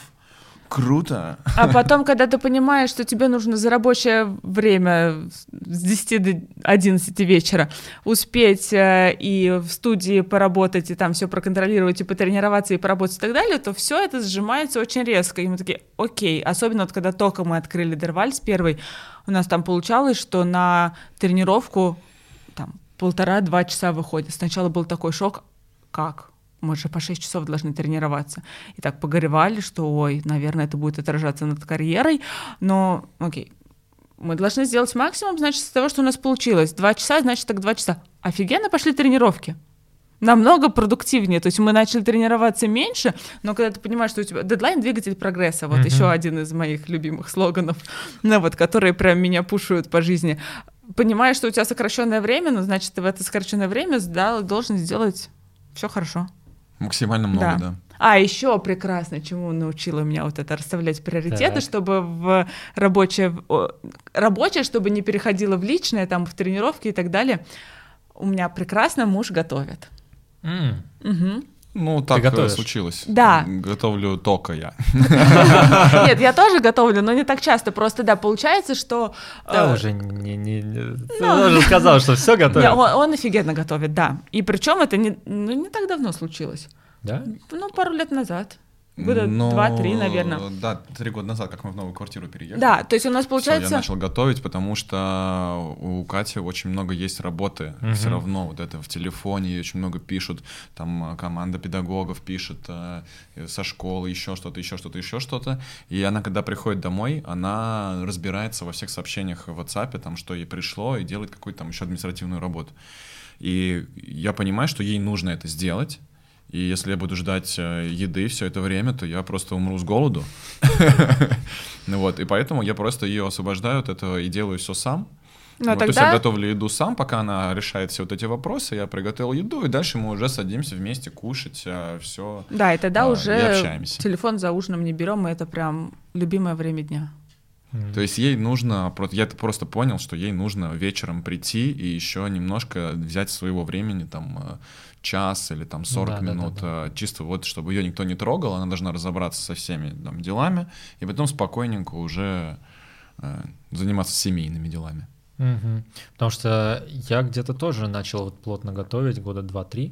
Круто. А потом, когда ты понимаешь, что тебе нужно за рабочее время с 10 до 11 вечера успеть э, и в студии поработать, и там все проконтролировать, и потренироваться, и поработать и так далее, то все это сжимается очень резко. И мы такие, окей. Особенно вот когда только мы открыли Дервальс первый, у нас там получалось, что на тренировку там полтора-два часа выходит. Сначала был такой шок, как? Мы же по 6 часов должны тренироваться. И так погоревали, что, ой, наверное, это будет отражаться над карьерой. Но, окей, мы должны сделать максимум, значит, с того, что у нас получилось. Два часа, значит, так два часа. Офигенно пошли тренировки. Намного продуктивнее. То есть мы начали тренироваться меньше, но когда ты понимаешь, что у тебя дедлайн двигатель прогресса, вот Мгм. еще один из моих любимых слоганов, ну вот, которые прям меня пушают по жизни. Понимаешь, что у тебя сокращенное время, ну, значит, ты в это сокращенное время должен сделать все хорошо. Максимально много, да. А еще прекрасно, чему научила меня вот это расставлять приоритеты, Так. чтобы в рабочее, рабочее, чтобы не переходило в личное, там в тренировки и так далее. У меня прекрасно муж готовит. М. Мгм. Ну, так э, готовишь? случилось. Да. Готовлю только я. Нет, я тоже готовлю, но не так часто. Просто да, получается, что Да э, уже не... не, не- Ты уже сказал, что все он, он офигенно готовит, да. И причем это не, ну, не так давно случилось. Да? Ну, пару лет назад. Года Но, два-три, наверное. Да, три года назад, как мы в новую квартиру переехали. Да, то есть у нас получается... я начал готовить, потому что у Кати очень много есть работы. Мгм. Все равно вот это в телефоне ей очень много пишут. Там э, команда педагогов пишет э, со школы еще что-то, еще что-то, еще что-то. И она, когда приходит домой, она разбирается во всех сообщениях в WhatsApp, там, что ей пришло, и делает какую-то там еще административную работу. И я понимаю, что ей нужно это сделать. И если я буду ждать э, еды все это время, то я просто умру с голоду. Ну вот, и поэтому я просто ее освобождаю от этого и делаю все сам. Но Вот, То есть я Ну, тогда... готовлю еду сам, пока она решает все вот эти вопросы, я приготовил еду, и дальше мы уже садимся вместе кушать все. Да, и тогда А, и уже общаемся. телефон за ужином не берем, и это прям любимое время дня. М. То есть ей нужно, я это просто понял, что ей нужно вечером прийти и еще немножко взять своего времени, там, э, час или там 40 Да, да, да, минут, да. э, чисто вот, чтобы ее никто не трогал, она должна разобраться со всеми там делами, и потом спокойненько уже э, заниматься семейными делами. Мгм. Потому что я где-то тоже начал вот плотно готовить года два-три.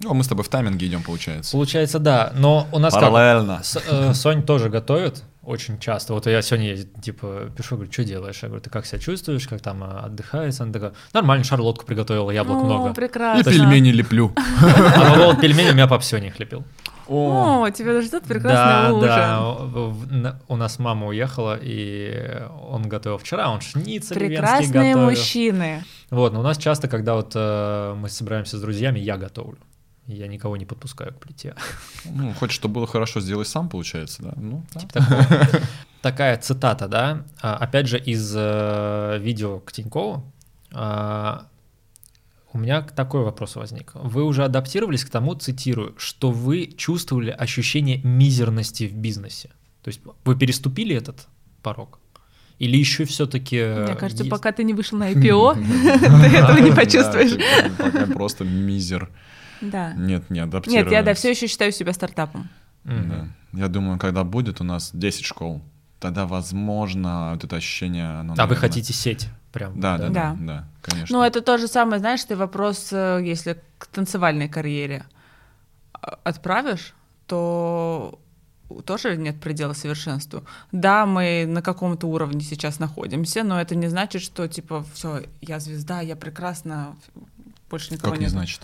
Ну, а мы с тобой в тайминге идем, получается. Получается, да. Но у нас как... Параллельно. С- э, Сонь тоже готовит очень часто. Вот я сегодня ей, типа пишу, говорю, что делаешь? Я говорю, ты как себя чувствуешь, как там э, отдыхаешь? Она такая, нормально, шарлотку приготовила, яблок О, много. И прекрасно. пельмени леплю. А вот пельмени у меня по все них лепил. О, тебя ждет Да, прекрасный ужин. да. У нас мама уехала, и он готовил вчера, он шницель Прекрасные мужчины. Вот, но у нас часто, когда вот э, мы собираемся с друзьями, я готовлю. Я никого не подпускаю к плите. Ну, хочешь, чтобы было хорошо, сделай сам, получается, да? Ну, да. Такого. Такая цитата, да, а, опять же из э, видео к Тинькову. А, У меня такой вопрос возник. Вы уже адаптировались к тому, цитирую, что вы чувствовали ощущение мизерности в бизнесе? То есть вы переступили этот порог? Или еще все-таки... Мне кажется, пока ты не вышел на IPO, ты этого не почувствуешь. Пока просто мизер. Да. Нет, не адаптировались. Нет, я да, все еще считаю себя стартапом. Да. Я думаю, когда будет у нас 10 школ, тогда, возможно, вот это ощущение... оно, А вы наверное- хотите сеть прям? Да, да, да, Да. да, конечно. Ну, это то же самое, знаешь, ты вопрос, э, если к танцевальной карьере а, отправишь, то тоже нет предела совершенству. Да, мы на каком-то уровне сейчас находимся, но это не значит, что типа все, я звезда, я прекрасна, больше никого Как нет. не значит?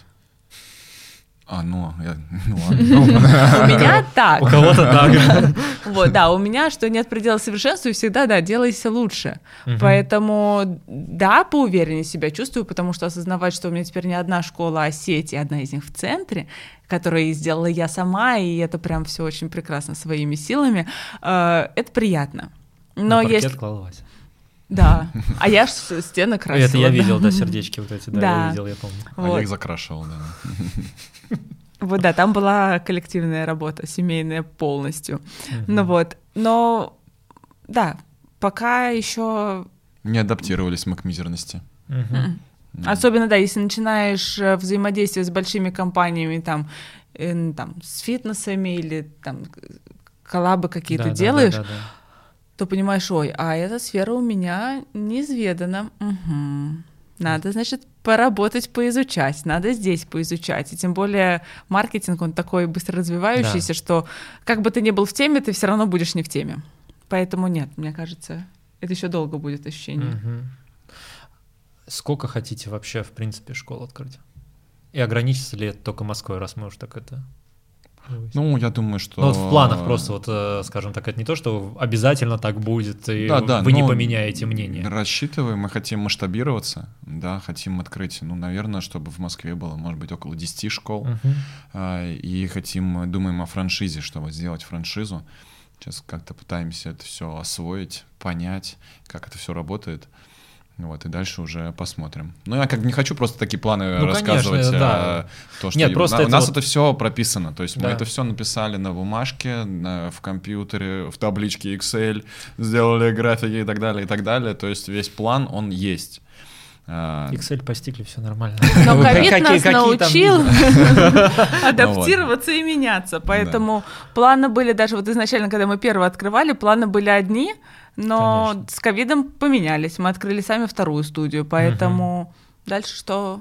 А, ну, я, ну ладно. У меня так. У кого-то так. Вот, да, у меня, что нет предела совершенству, и всегда, да, делайся лучше. Поэтому, да, поувереннее себя чувствую, потому что осознавать, что у меня теперь не одна школа, а сеть, и одна из них в центре, которую сделала я сама, и это прям все очень прекрасно своими силами, э, это приятно. Но есть... Да, а я ж стены красила. Это я видел, да, сердечки вот эти, да, я видел, я помню. А я их закрашивал, да. Вот, да, там была коллективная работа, семейная полностью. Ну вот, но, да, пока еще Не адаптировались мы к мизерности. Особенно, да, если начинаешь э, взаимодействие с большими компаниями, там, э, там, с фитнесами или там коллабы какие-то Да, да, делаешь, да, да, да. то понимаешь, ой, а эта сфера у меня неизведана. Мгм. Надо, значит, поработать, поизучать, надо здесь поизучать. И тем более маркетинг, он такой быстро развивающийся, что как бы ты ни был в теме, ты все равно будешь не в теме. Поэтому нет, мне кажется, это еще долго будет ощущение. Мгм. Сколько хотите вообще, в принципе, школ открыть? И ограничится ли это только Москвой, раз мы уж так это... Ну, я думаю, что... Ну, вот в планах просто, вот, э, скажем так, это не то, что обязательно так будет, и Да, да, вы не поменяете мнение. Рассчитываем, мы хотим масштабироваться, да, хотим открыть, ну, наверное, чтобы в Москве было, может быть, около 10 школ. А, и хотим, думаем о франшизе, чтобы сделать франшизу. Сейчас как-то пытаемся это все освоить, понять, как это все работает. Вот, и дальше уже посмотрим. Ну, я как бы не хочу просто такие планы Ну, рассказывать. конечно, да. а, то, что Нет, просто на- у это нас вот- это все прописано. То есть мы Да. это все написали на бумажке, на- в компьютере, в табличке Excel, сделали графики и так далее, и так далее. То есть весь план, он есть. А, Excel постигли, все нормально. Но ковид нас научил бизнес? адаптироваться и меняться. Поэтому планы были даже вот изначально, когда мы первые открывали, планы были одни, но Конечно. с ковидом поменялись. Мы открыли сами вторую студию, поэтому дальше что?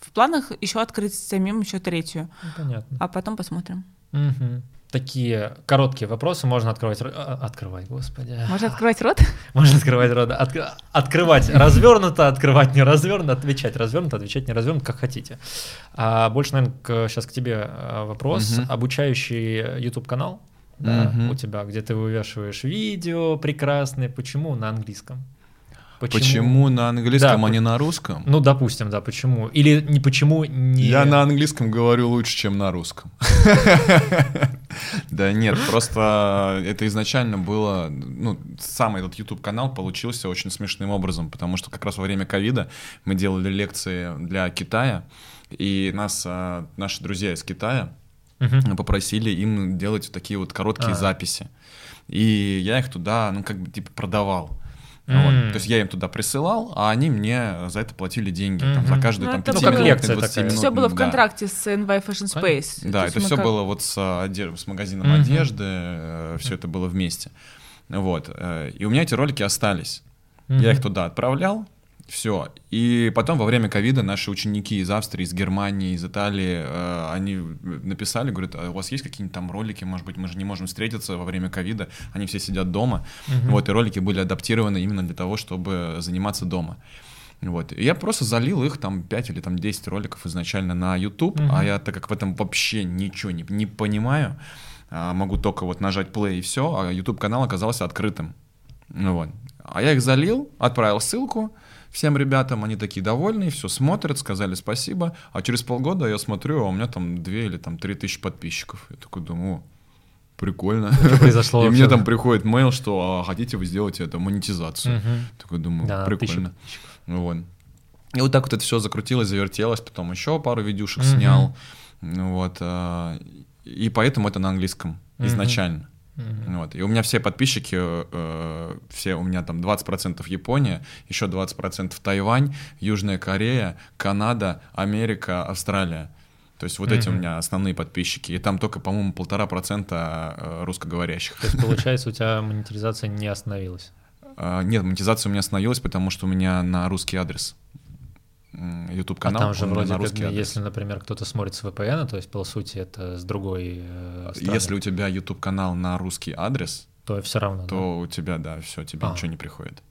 В планах еще открыть самим еще третью, Ну, Понятно. а потом посмотрим. Мгм. Такие короткие вопросы можно открывать. а, Открывай, господи. Можно открывать рот? Можно открывать рот. Отк- Открывать развернуто, открывать не развернуто, отвечать развернуто, отвечать не развернуто, как хотите. А больше, наверное, сейчас к тебе а, вопрос. Мгм. Обучающий YouTube канал да, Мгм. у тебя, где ты вывешиваешь видео прекрасные. Почему на английском? Почему на английском, Да, а не на русском? Ну, допустим, да, почему? Или не почему не... Я на английском говорю лучше, чем на русском. Да нет, просто это изначально было, ну, сам этот YouTube-канал получился очень смешным образом, потому что как раз во время ковида мы делали лекции для Китая, и нас, а, наши друзья из Китая Мгм. попросили им делать вот такие вот короткие А. записи. И я их туда, ну, как бы, типа, продавал. М. Вот. То есть я им туда присылал, а они мне за это платили деньги. Там, за каждую Ну, там, это Ну, как лекция 20 такая. минут, Все было в да. контракте с NY Fashion Space. Да, То это все как- было вот с, оде- с магазином Мгм. одежды, все это было вместе. Вот. э, И у меня эти ролики остались. Мгм. Я их туда отправлял, все. И потом во время ковида наши ученики из Австрии, из Германии, из Италии, э, они написали, говорят, а у вас есть какие-нибудь там ролики, может быть, мы же не можем встретиться во время ковида, они все сидят дома. Мгм. Вот, и ролики были адаптированы именно для того, чтобы заниматься дома. Вот. И я просто залил их там 5 или там 10 роликов изначально на YouTube, Мгм. а я, так как в этом вообще ничего не, не понимаю, а, могу только вот нажать play и все, а YouTube канал оказался открытым. Ну вот. А я их залил, отправил ссылку всем ребятам, они такие довольные, все смотрят, сказали спасибо, а через полгода я смотрю, а у меня там 2 или там 3 тысячи подписчиков. Я такой думаю, прикольно. Что произошло И вообще? мне там приходит мейл, что а, хотите вы сделать это монетизацию. Мгм. Такой думаю, Да, прикольно. Ну Вот. И вот так вот это все закрутилось, завертелось, потом еще пару видюшек Мгм. снял. Ну Вот. а, И поэтому это на английском Мгм. изначально. Мгм. Вот. И у меня все подписчики, э, все у меня там 20% Япония, еще 20% Тайвань, Южная Корея, Канада, Америка, Австралия. То есть вот эти у меня основные подписчики. И там только, по-моему, полтора процента э, русскоговорящих. То есть, получается, у тебя монетизация не остановилась. А, Нет, монетизация у меня остановилась, потому что у меня на русский адрес. YouTube А канал. там же вроде на как, адрес. если, например, кто-то смотрит с VPN, то есть, по сути, это с другой э, страны, Если у тебя YouTube канал на русский адрес, то все равно, да? то у тебя, да, все, тебе А. ничего не приходит.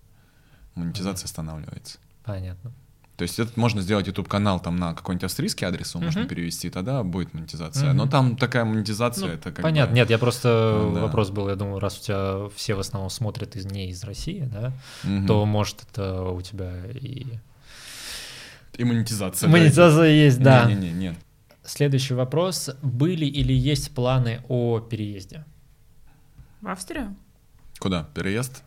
Монетизация останавливается. Понятно. То есть это можно сделать YouTube канал там на какой-нибудь австрийский адрес, его можно Мгм. перевести, тогда будет монетизация. Мгм. Но там такая монетизация, Ну, это как Понятно. бы- Нет, я просто Ну, да. вопрос был, я думаю, раз у тебя все в основном смотрят из не из России, да, Мгм. то может это у тебя и и монетизация. монетизация есть, да. Не-не-не, нет. Следующий вопрос: были или есть планы о переезде? В Австрию? Куда? Переезд?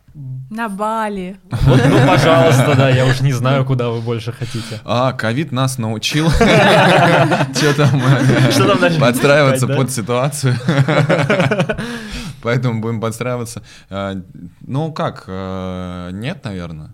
На Бали. Вот, ну, пожалуйста, да, я уж не знаю, куда вы больше хотите. А, ковид нас научил. Что там? э, Что там Подстраиваться да? под ситуацию. Поэтому будем подстраиваться. А, Ну как, э, нет, наверное.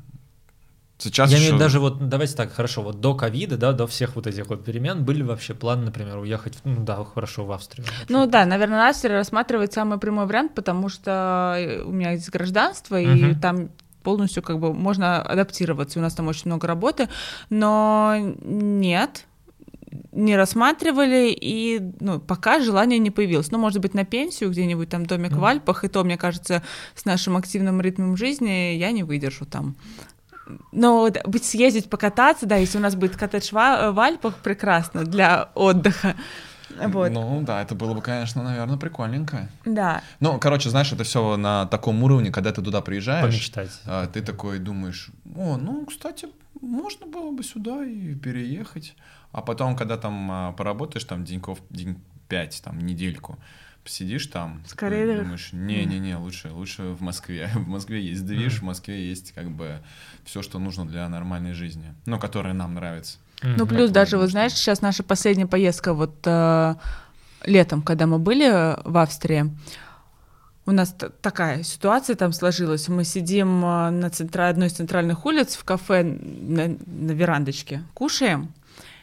Сейчас Я имею еще- даже вот, давайте так, хорошо, вот до ковида, да, до всех вот этих вот перемен, были вообще планы, например, уехать, ну да, хорошо, в Австрию. Ну да, наверное, Австрия рассматривает самый прямой вариант, потому что э, у меня есть гражданство, и Мгм. там полностью как бы можно адаптироваться, у нас там очень много работы, но нет, не рассматривали, и ну, пока желание не появилось. Ну, может быть, на пенсию где-нибудь там домик в Альпах, и то, мне кажется, с нашим активным ритмом жизни я не выдержу там. Но вот быть съездить покататься, да, если у нас будет коттедж в, А- в Альпах, прекрасно для отдыха. Вот. Ну да, это было бы, конечно, наверное, прикольненько. Да. Ну, короче, знаешь, это все на таком уровне, когда ты туда приезжаешь, Помечтать. а, ты такой думаешь, о, ну, кстати, можно было бы сюда и переехать. А потом, когда там а, поработаешь, там деньков, день пять, там, недельку, посидишь там, Скорее думаешь, не-не-не, лучше, лучше в Москве. В Москве есть движ, в Москве есть как бы все, что нужно для нормальной жизни, ну, которая нам нравится. Ну, плюс даже, вот знаешь, сейчас наша последняя поездка вот э, летом, когда мы были в Австрии, у нас такая ситуация там сложилась. Мы сидим э, на центра... одной из центральных улиц в кафе на, на верандочке, кушаем,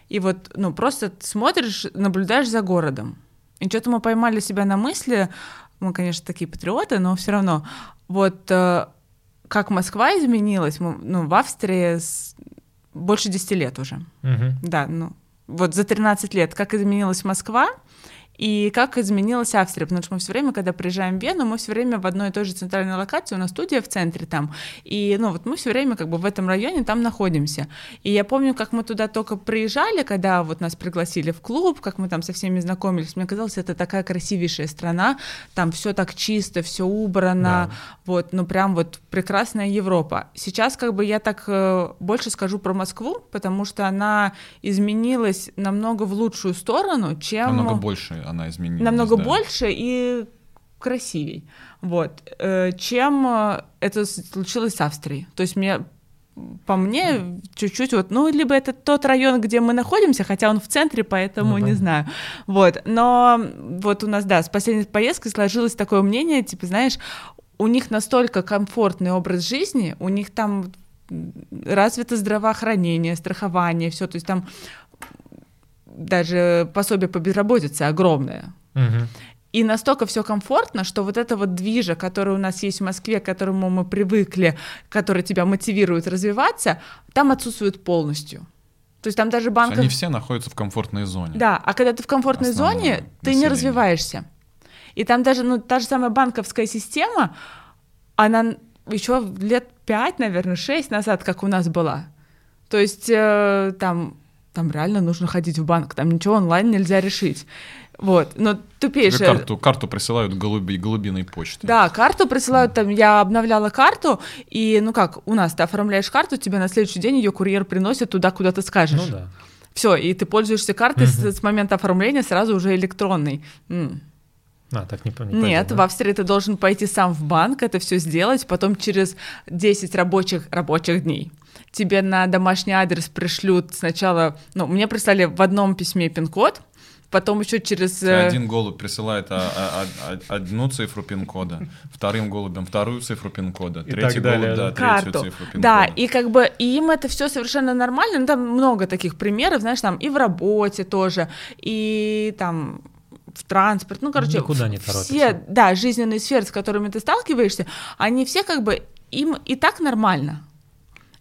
и вот, ну, просто смотришь, наблюдаешь за городом. И что-то мы поймали себя на мысли, мы, конечно, такие патриоты, но все равно, вот э, как Москва изменилась, мы, ну, в Австрии с- больше 10 лет уже. Мгм. Да, ну, вот за 13 лет, как изменилась Москва и как изменилась Австрия, потому что мы все время, когда приезжаем в Вену, мы все время в одной и той же центральной локации, у нас студия в центре там, и, ну, вот мы все время как бы в этом районе там находимся. И я помню, как мы туда только приезжали, когда вот нас пригласили в клуб, как мы там со всеми знакомились, мне казалось, это такая красивейшая страна, там все так чисто, все убрано, Да. вот, ну прям вот прекрасная Европа. Сейчас как бы я так э, больше скажу про Москву, потому что она изменилась намного в лучшую сторону, чем... Намного больше она изменилась. намного да. больше и красивей, вот, э, чем э, это случилось с Австрией. То есть мне по мне чуть-чуть вот, ну, либо это тот район, где мы находимся, хотя он в центре, поэтому Ну, не знаю. Вот, но вот у нас, да, с последней поездкой сложилось такое мнение, типа, знаешь, у них настолько комфортный образ жизни, у них там развито здравоохранение, страхование, все, то есть там даже пособие по безработице огромное. Мгм. И настолько все комфортно, что вот это вот движа, который у нас есть в Москве, к которому мы привыкли, который тебя мотивирует развиваться, там отсутствует полностью. То есть там даже банков... Они все находятся в комфортной зоне. Да, а когда ты в комфортной Основное зоне, ты не население. развиваешься. И там даже, ну, та же самая банковская система, она еще лет пять, наверное, шесть назад, как у нас была. То есть э, там, там реально нужно ходить в банк, там ничего онлайн нельзя решить. Вот, но Тебе тупейшее... карту, карту присылают голуби, голубиной почтой. Да, карту присылают, там, я обновляла карту, и, ну как, у нас ты оформляешь карту, тебе на следующий день ее курьер приносит туда, куда ты скажешь. Ну да. Все, и ты пользуешься картой с, Мгм. с момента оформления сразу уже электронной. М. А, так не, не Нет, пойдет, в да? Австрии ты должен пойти сам в банк, это все сделать, потом через 10 рабочих, рабочих дней тебе на домашний адрес пришлют сначала, ну, мне прислали в одном письме пин-код, потом еще через... Тебе э, Один голубь присылает а, а, а, одну цифру пин-кода, вторым голубем вторую цифру пин-кода, И третий голубь, да, да. третью карту. цифру пин-кода. Да, и как бы и им это все совершенно нормально. Ну, там много таких примеров, знаешь, там и в работе тоже, и там в транспорт, ну, короче, Никуда не все, да, жизненные сферы, с которыми ты сталкиваешься, они все как бы, им и так нормально.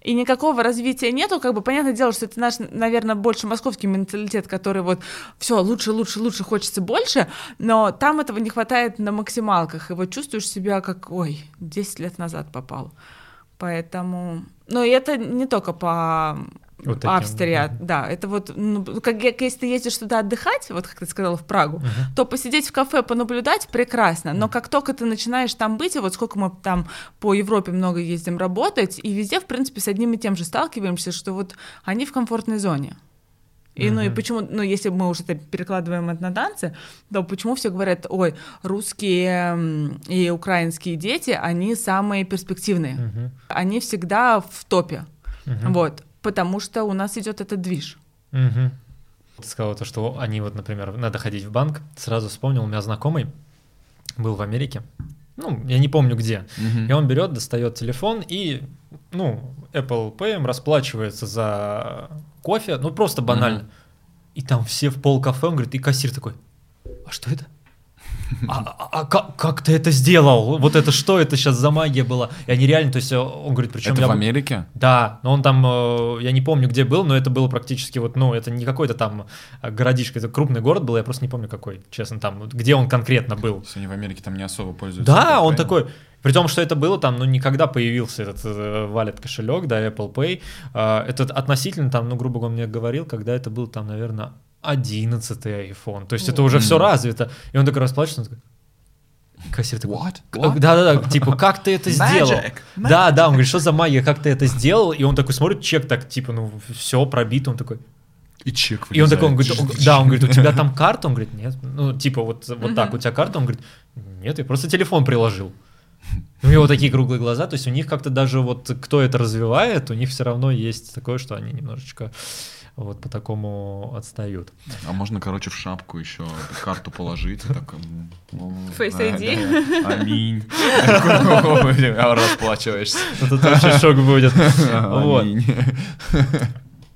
и никакого развития нету, как бы понятное дело, что это наш, наверное, больше московский менталитет, который вот все лучше, лучше, лучше, хочется больше, но там этого не хватает на максималках, и вот чувствуешь себя как, ой, 10 лет назад попал. Поэтому, ну и это не только по вот таким, Австрия, да. да, это вот, ну, как, если ты ездишь туда отдыхать, вот как ты сказала, в Прагу, uh-huh. то посидеть в кафе, понаблюдать прекрасно, но uh-huh. как только ты начинаешь там быть, и вот сколько мы там по Европе много ездим работать, и везде, в принципе, с одним и тем же сталкиваемся, что вот они в комфортной зоне. И, uh-huh. ну и почему, ну если мы уже это перекладываем это на танцы, то почему все говорят, ой, русские и украинские дети, они самые перспективные, uh-huh. они всегда в топе, uh-huh. вот потому что у нас идет этот движ. Угу. Ты сказала то, что они вот, например, надо ходить в банк. Сразу вспомнил, у меня знакомый был в Америке. Ну, я не помню где. Угу. И он берет, достает телефон и, ну, Apple Pay расплачивается за кофе, ну просто банально. Угу. И там все в пол кафе, он говорит, и кассир такой, а что это? А, а, а как, как ты это сделал? Вот это что это сейчас за магия была? И они реально, то есть он говорит, причем это я... в Америке? Да, но он там, э, я не помню, где был, но это было практически вот, ну, это не какой-то там городишко, это крупный город был, я просто не помню какой, честно, там, где он конкретно был. Если они в Америке там не особо пользуются. Да, он такой, при том, что это было там, ну, никогда появился этот э, валет кошелек, да, Apple Pay. Э, это относительно там, ну, грубо говоря, мне говорил, когда это был там, наверное, 11 iPhone. То есть это уже все развито. И он такой расплачивается, он такой, Кассир такой, What? Да-да-да, типа, как ты это сделал? Да, да, он говорит, что за магия, как ты это сделал? И он такой смотрит, чек так, типа, ну, все пробито, он такой, и чек И он такой, он говорит, да, он говорит, у тебя там карта? Он говорит, нет. Ну, типа, вот, вот так, у тебя карта? Он говорит, нет, я просто телефон приложил. У него такие круглые глаза, то есть у них как-то даже вот кто это развивает, у них все равно есть такое, что они немножечко вот по такому отстают. А можно, короче, в шапку еще карту положить. Так, Face ID. Аминь. Расплачиваешься. Тут вообще шок будет. Вот.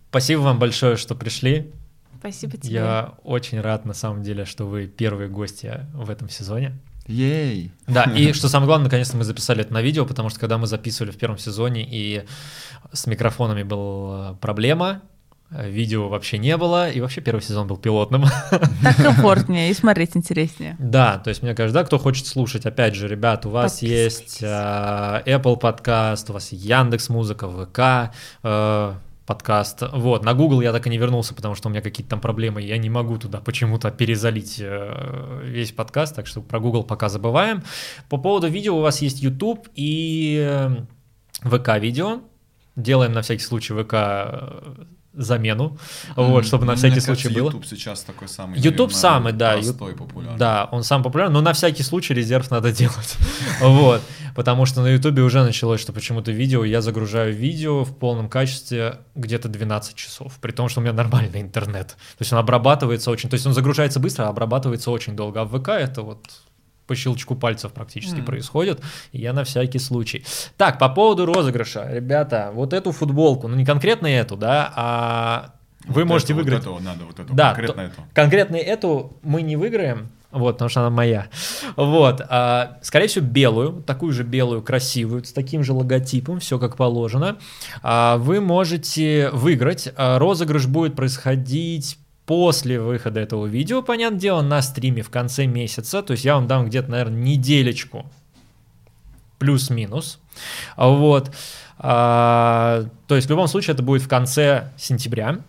Спасибо вам большое, что пришли. Спасибо тебе. Я очень рад, на самом деле, что вы первые гости в этом сезоне. Ей! Да, и что самое главное, наконец-то мы записали это на видео, потому что когда мы записывали в первом сезоне, и с микрофонами была проблема, видео вообще не было, и вообще первый сезон был пилотным. Так комфортнее и смотреть интереснее. Да, то есть мне кажется, да, кто хочет слушать, опять же, ребят, у вас есть э, Apple подкаст, у вас Яндекс Музыка, ВК, э, подкаст. Вот, на Google я так и не вернулся, потому что у меня какие-то там проблемы, я не могу туда почему-то перезалить э, весь подкаст, так что про Google пока забываем. По поводу видео у вас есть YouTube и э, ВК-видео. Делаем на всякий случай ВК замену, mm, вот, чтобы на всякий случай кажется, было. YouTube сейчас такой самый. YouTube самый, да. Простой, популярный. Да, он сам популярный, но на всякий случай резерв надо делать. вот, потому что на YouTube уже началось, что почему-то видео, я загружаю видео в полном качестве где-то 12 часов, при том, что у меня нормальный интернет. То есть он обрабатывается очень, то есть он загружается быстро, а обрабатывается очень долго, а в ВК это вот по щелчку пальцев практически mm. происходит. И я на всякий случай. Так, по поводу розыгрыша. Ребята, вот эту футболку, ну не конкретно эту, да, а вы вот можете эту, выиграть. Вот эту надо, вот эту, да, конкретно то, эту. Конкретно эту мы не выиграем, вот, потому что она моя. Вот, а, скорее всего, белую, такую же белую, красивую, с таким же логотипом, все как положено. А, вы можете выиграть. А, розыгрыш будет происходить после выхода этого видео, понятное дело, на стриме в конце месяца. То есть я вам дам где-то, наверное, неделечку плюс-минус. Вот. А, то есть в любом случае это будет в конце сентября.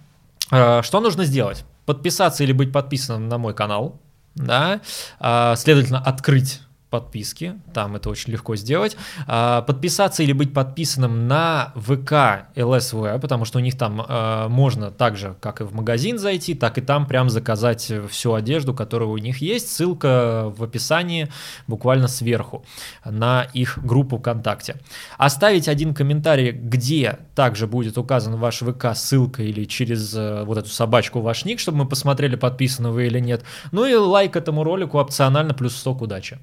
А, что нужно сделать? Подписаться или быть подписанным на мой канал. Да? А, следовательно, открыть подписки, там это очень легко сделать. А, подписаться или быть подписанным на ВК ЛСВ, потому что у них там а, можно так же, как и в магазин зайти, так и там прям заказать всю одежду, которая у них есть. Ссылка в описании буквально сверху на их группу ВКонтакте. Оставить один комментарий, где также будет указан ваш ВК ссылка или через э, вот эту собачку ваш ник, чтобы мы посмотрели, подписаны вы или нет. Ну и лайк этому ролику опционально плюс 100 к удачи.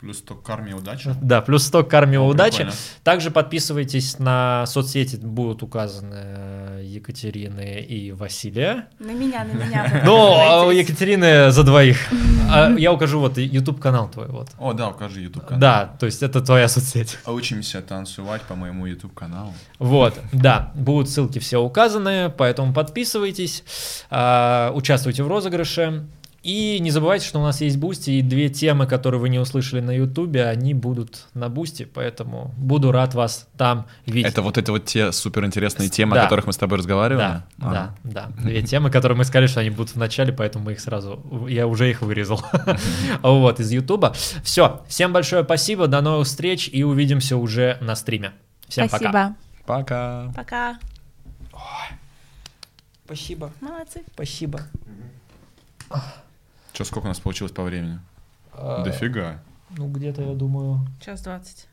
Плюс 100 карме удачи. Да, плюс 100 карме удачи. Также подписывайтесь на соцсети, будут указаны Екатерины и Василия. На меня, на меня. А у Екатерины за двоих. А я укажу вот YouTube канал твой вот. О, да, укажи YouTube канал. Да, то есть это твоя соцсеть. Учимся танцевать по моему YouTube каналу. Вот, да, будут ссылки все указаны, поэтому подписывайтесь, а, участвуйте в розыгрыше. И не забывайте, что у нас есть Boosty, и две темы, которые вы не услышали на Ютубе, они будут на Boosty, поэтому буду рад вас там видеть. Это вот это вот те суперинтересные темы, Да. о которых мы с тобой разговаривали? Да, А. да, да. Две темы, которые мы сказали, что они будут в начале, поэтому мы их сразу, я уже их вырезал. Вот, из Ютуба. Все, всем большое спасибо, до новых встреч и увидимся уже на стриме. Всем пока. Спасибо. Пока. Пока. Спасибо, Молодцы. спасибо. Че, сколько у нас получилось по времени? А, Дофига. Ну, где-то, я думаю, Час двадцать.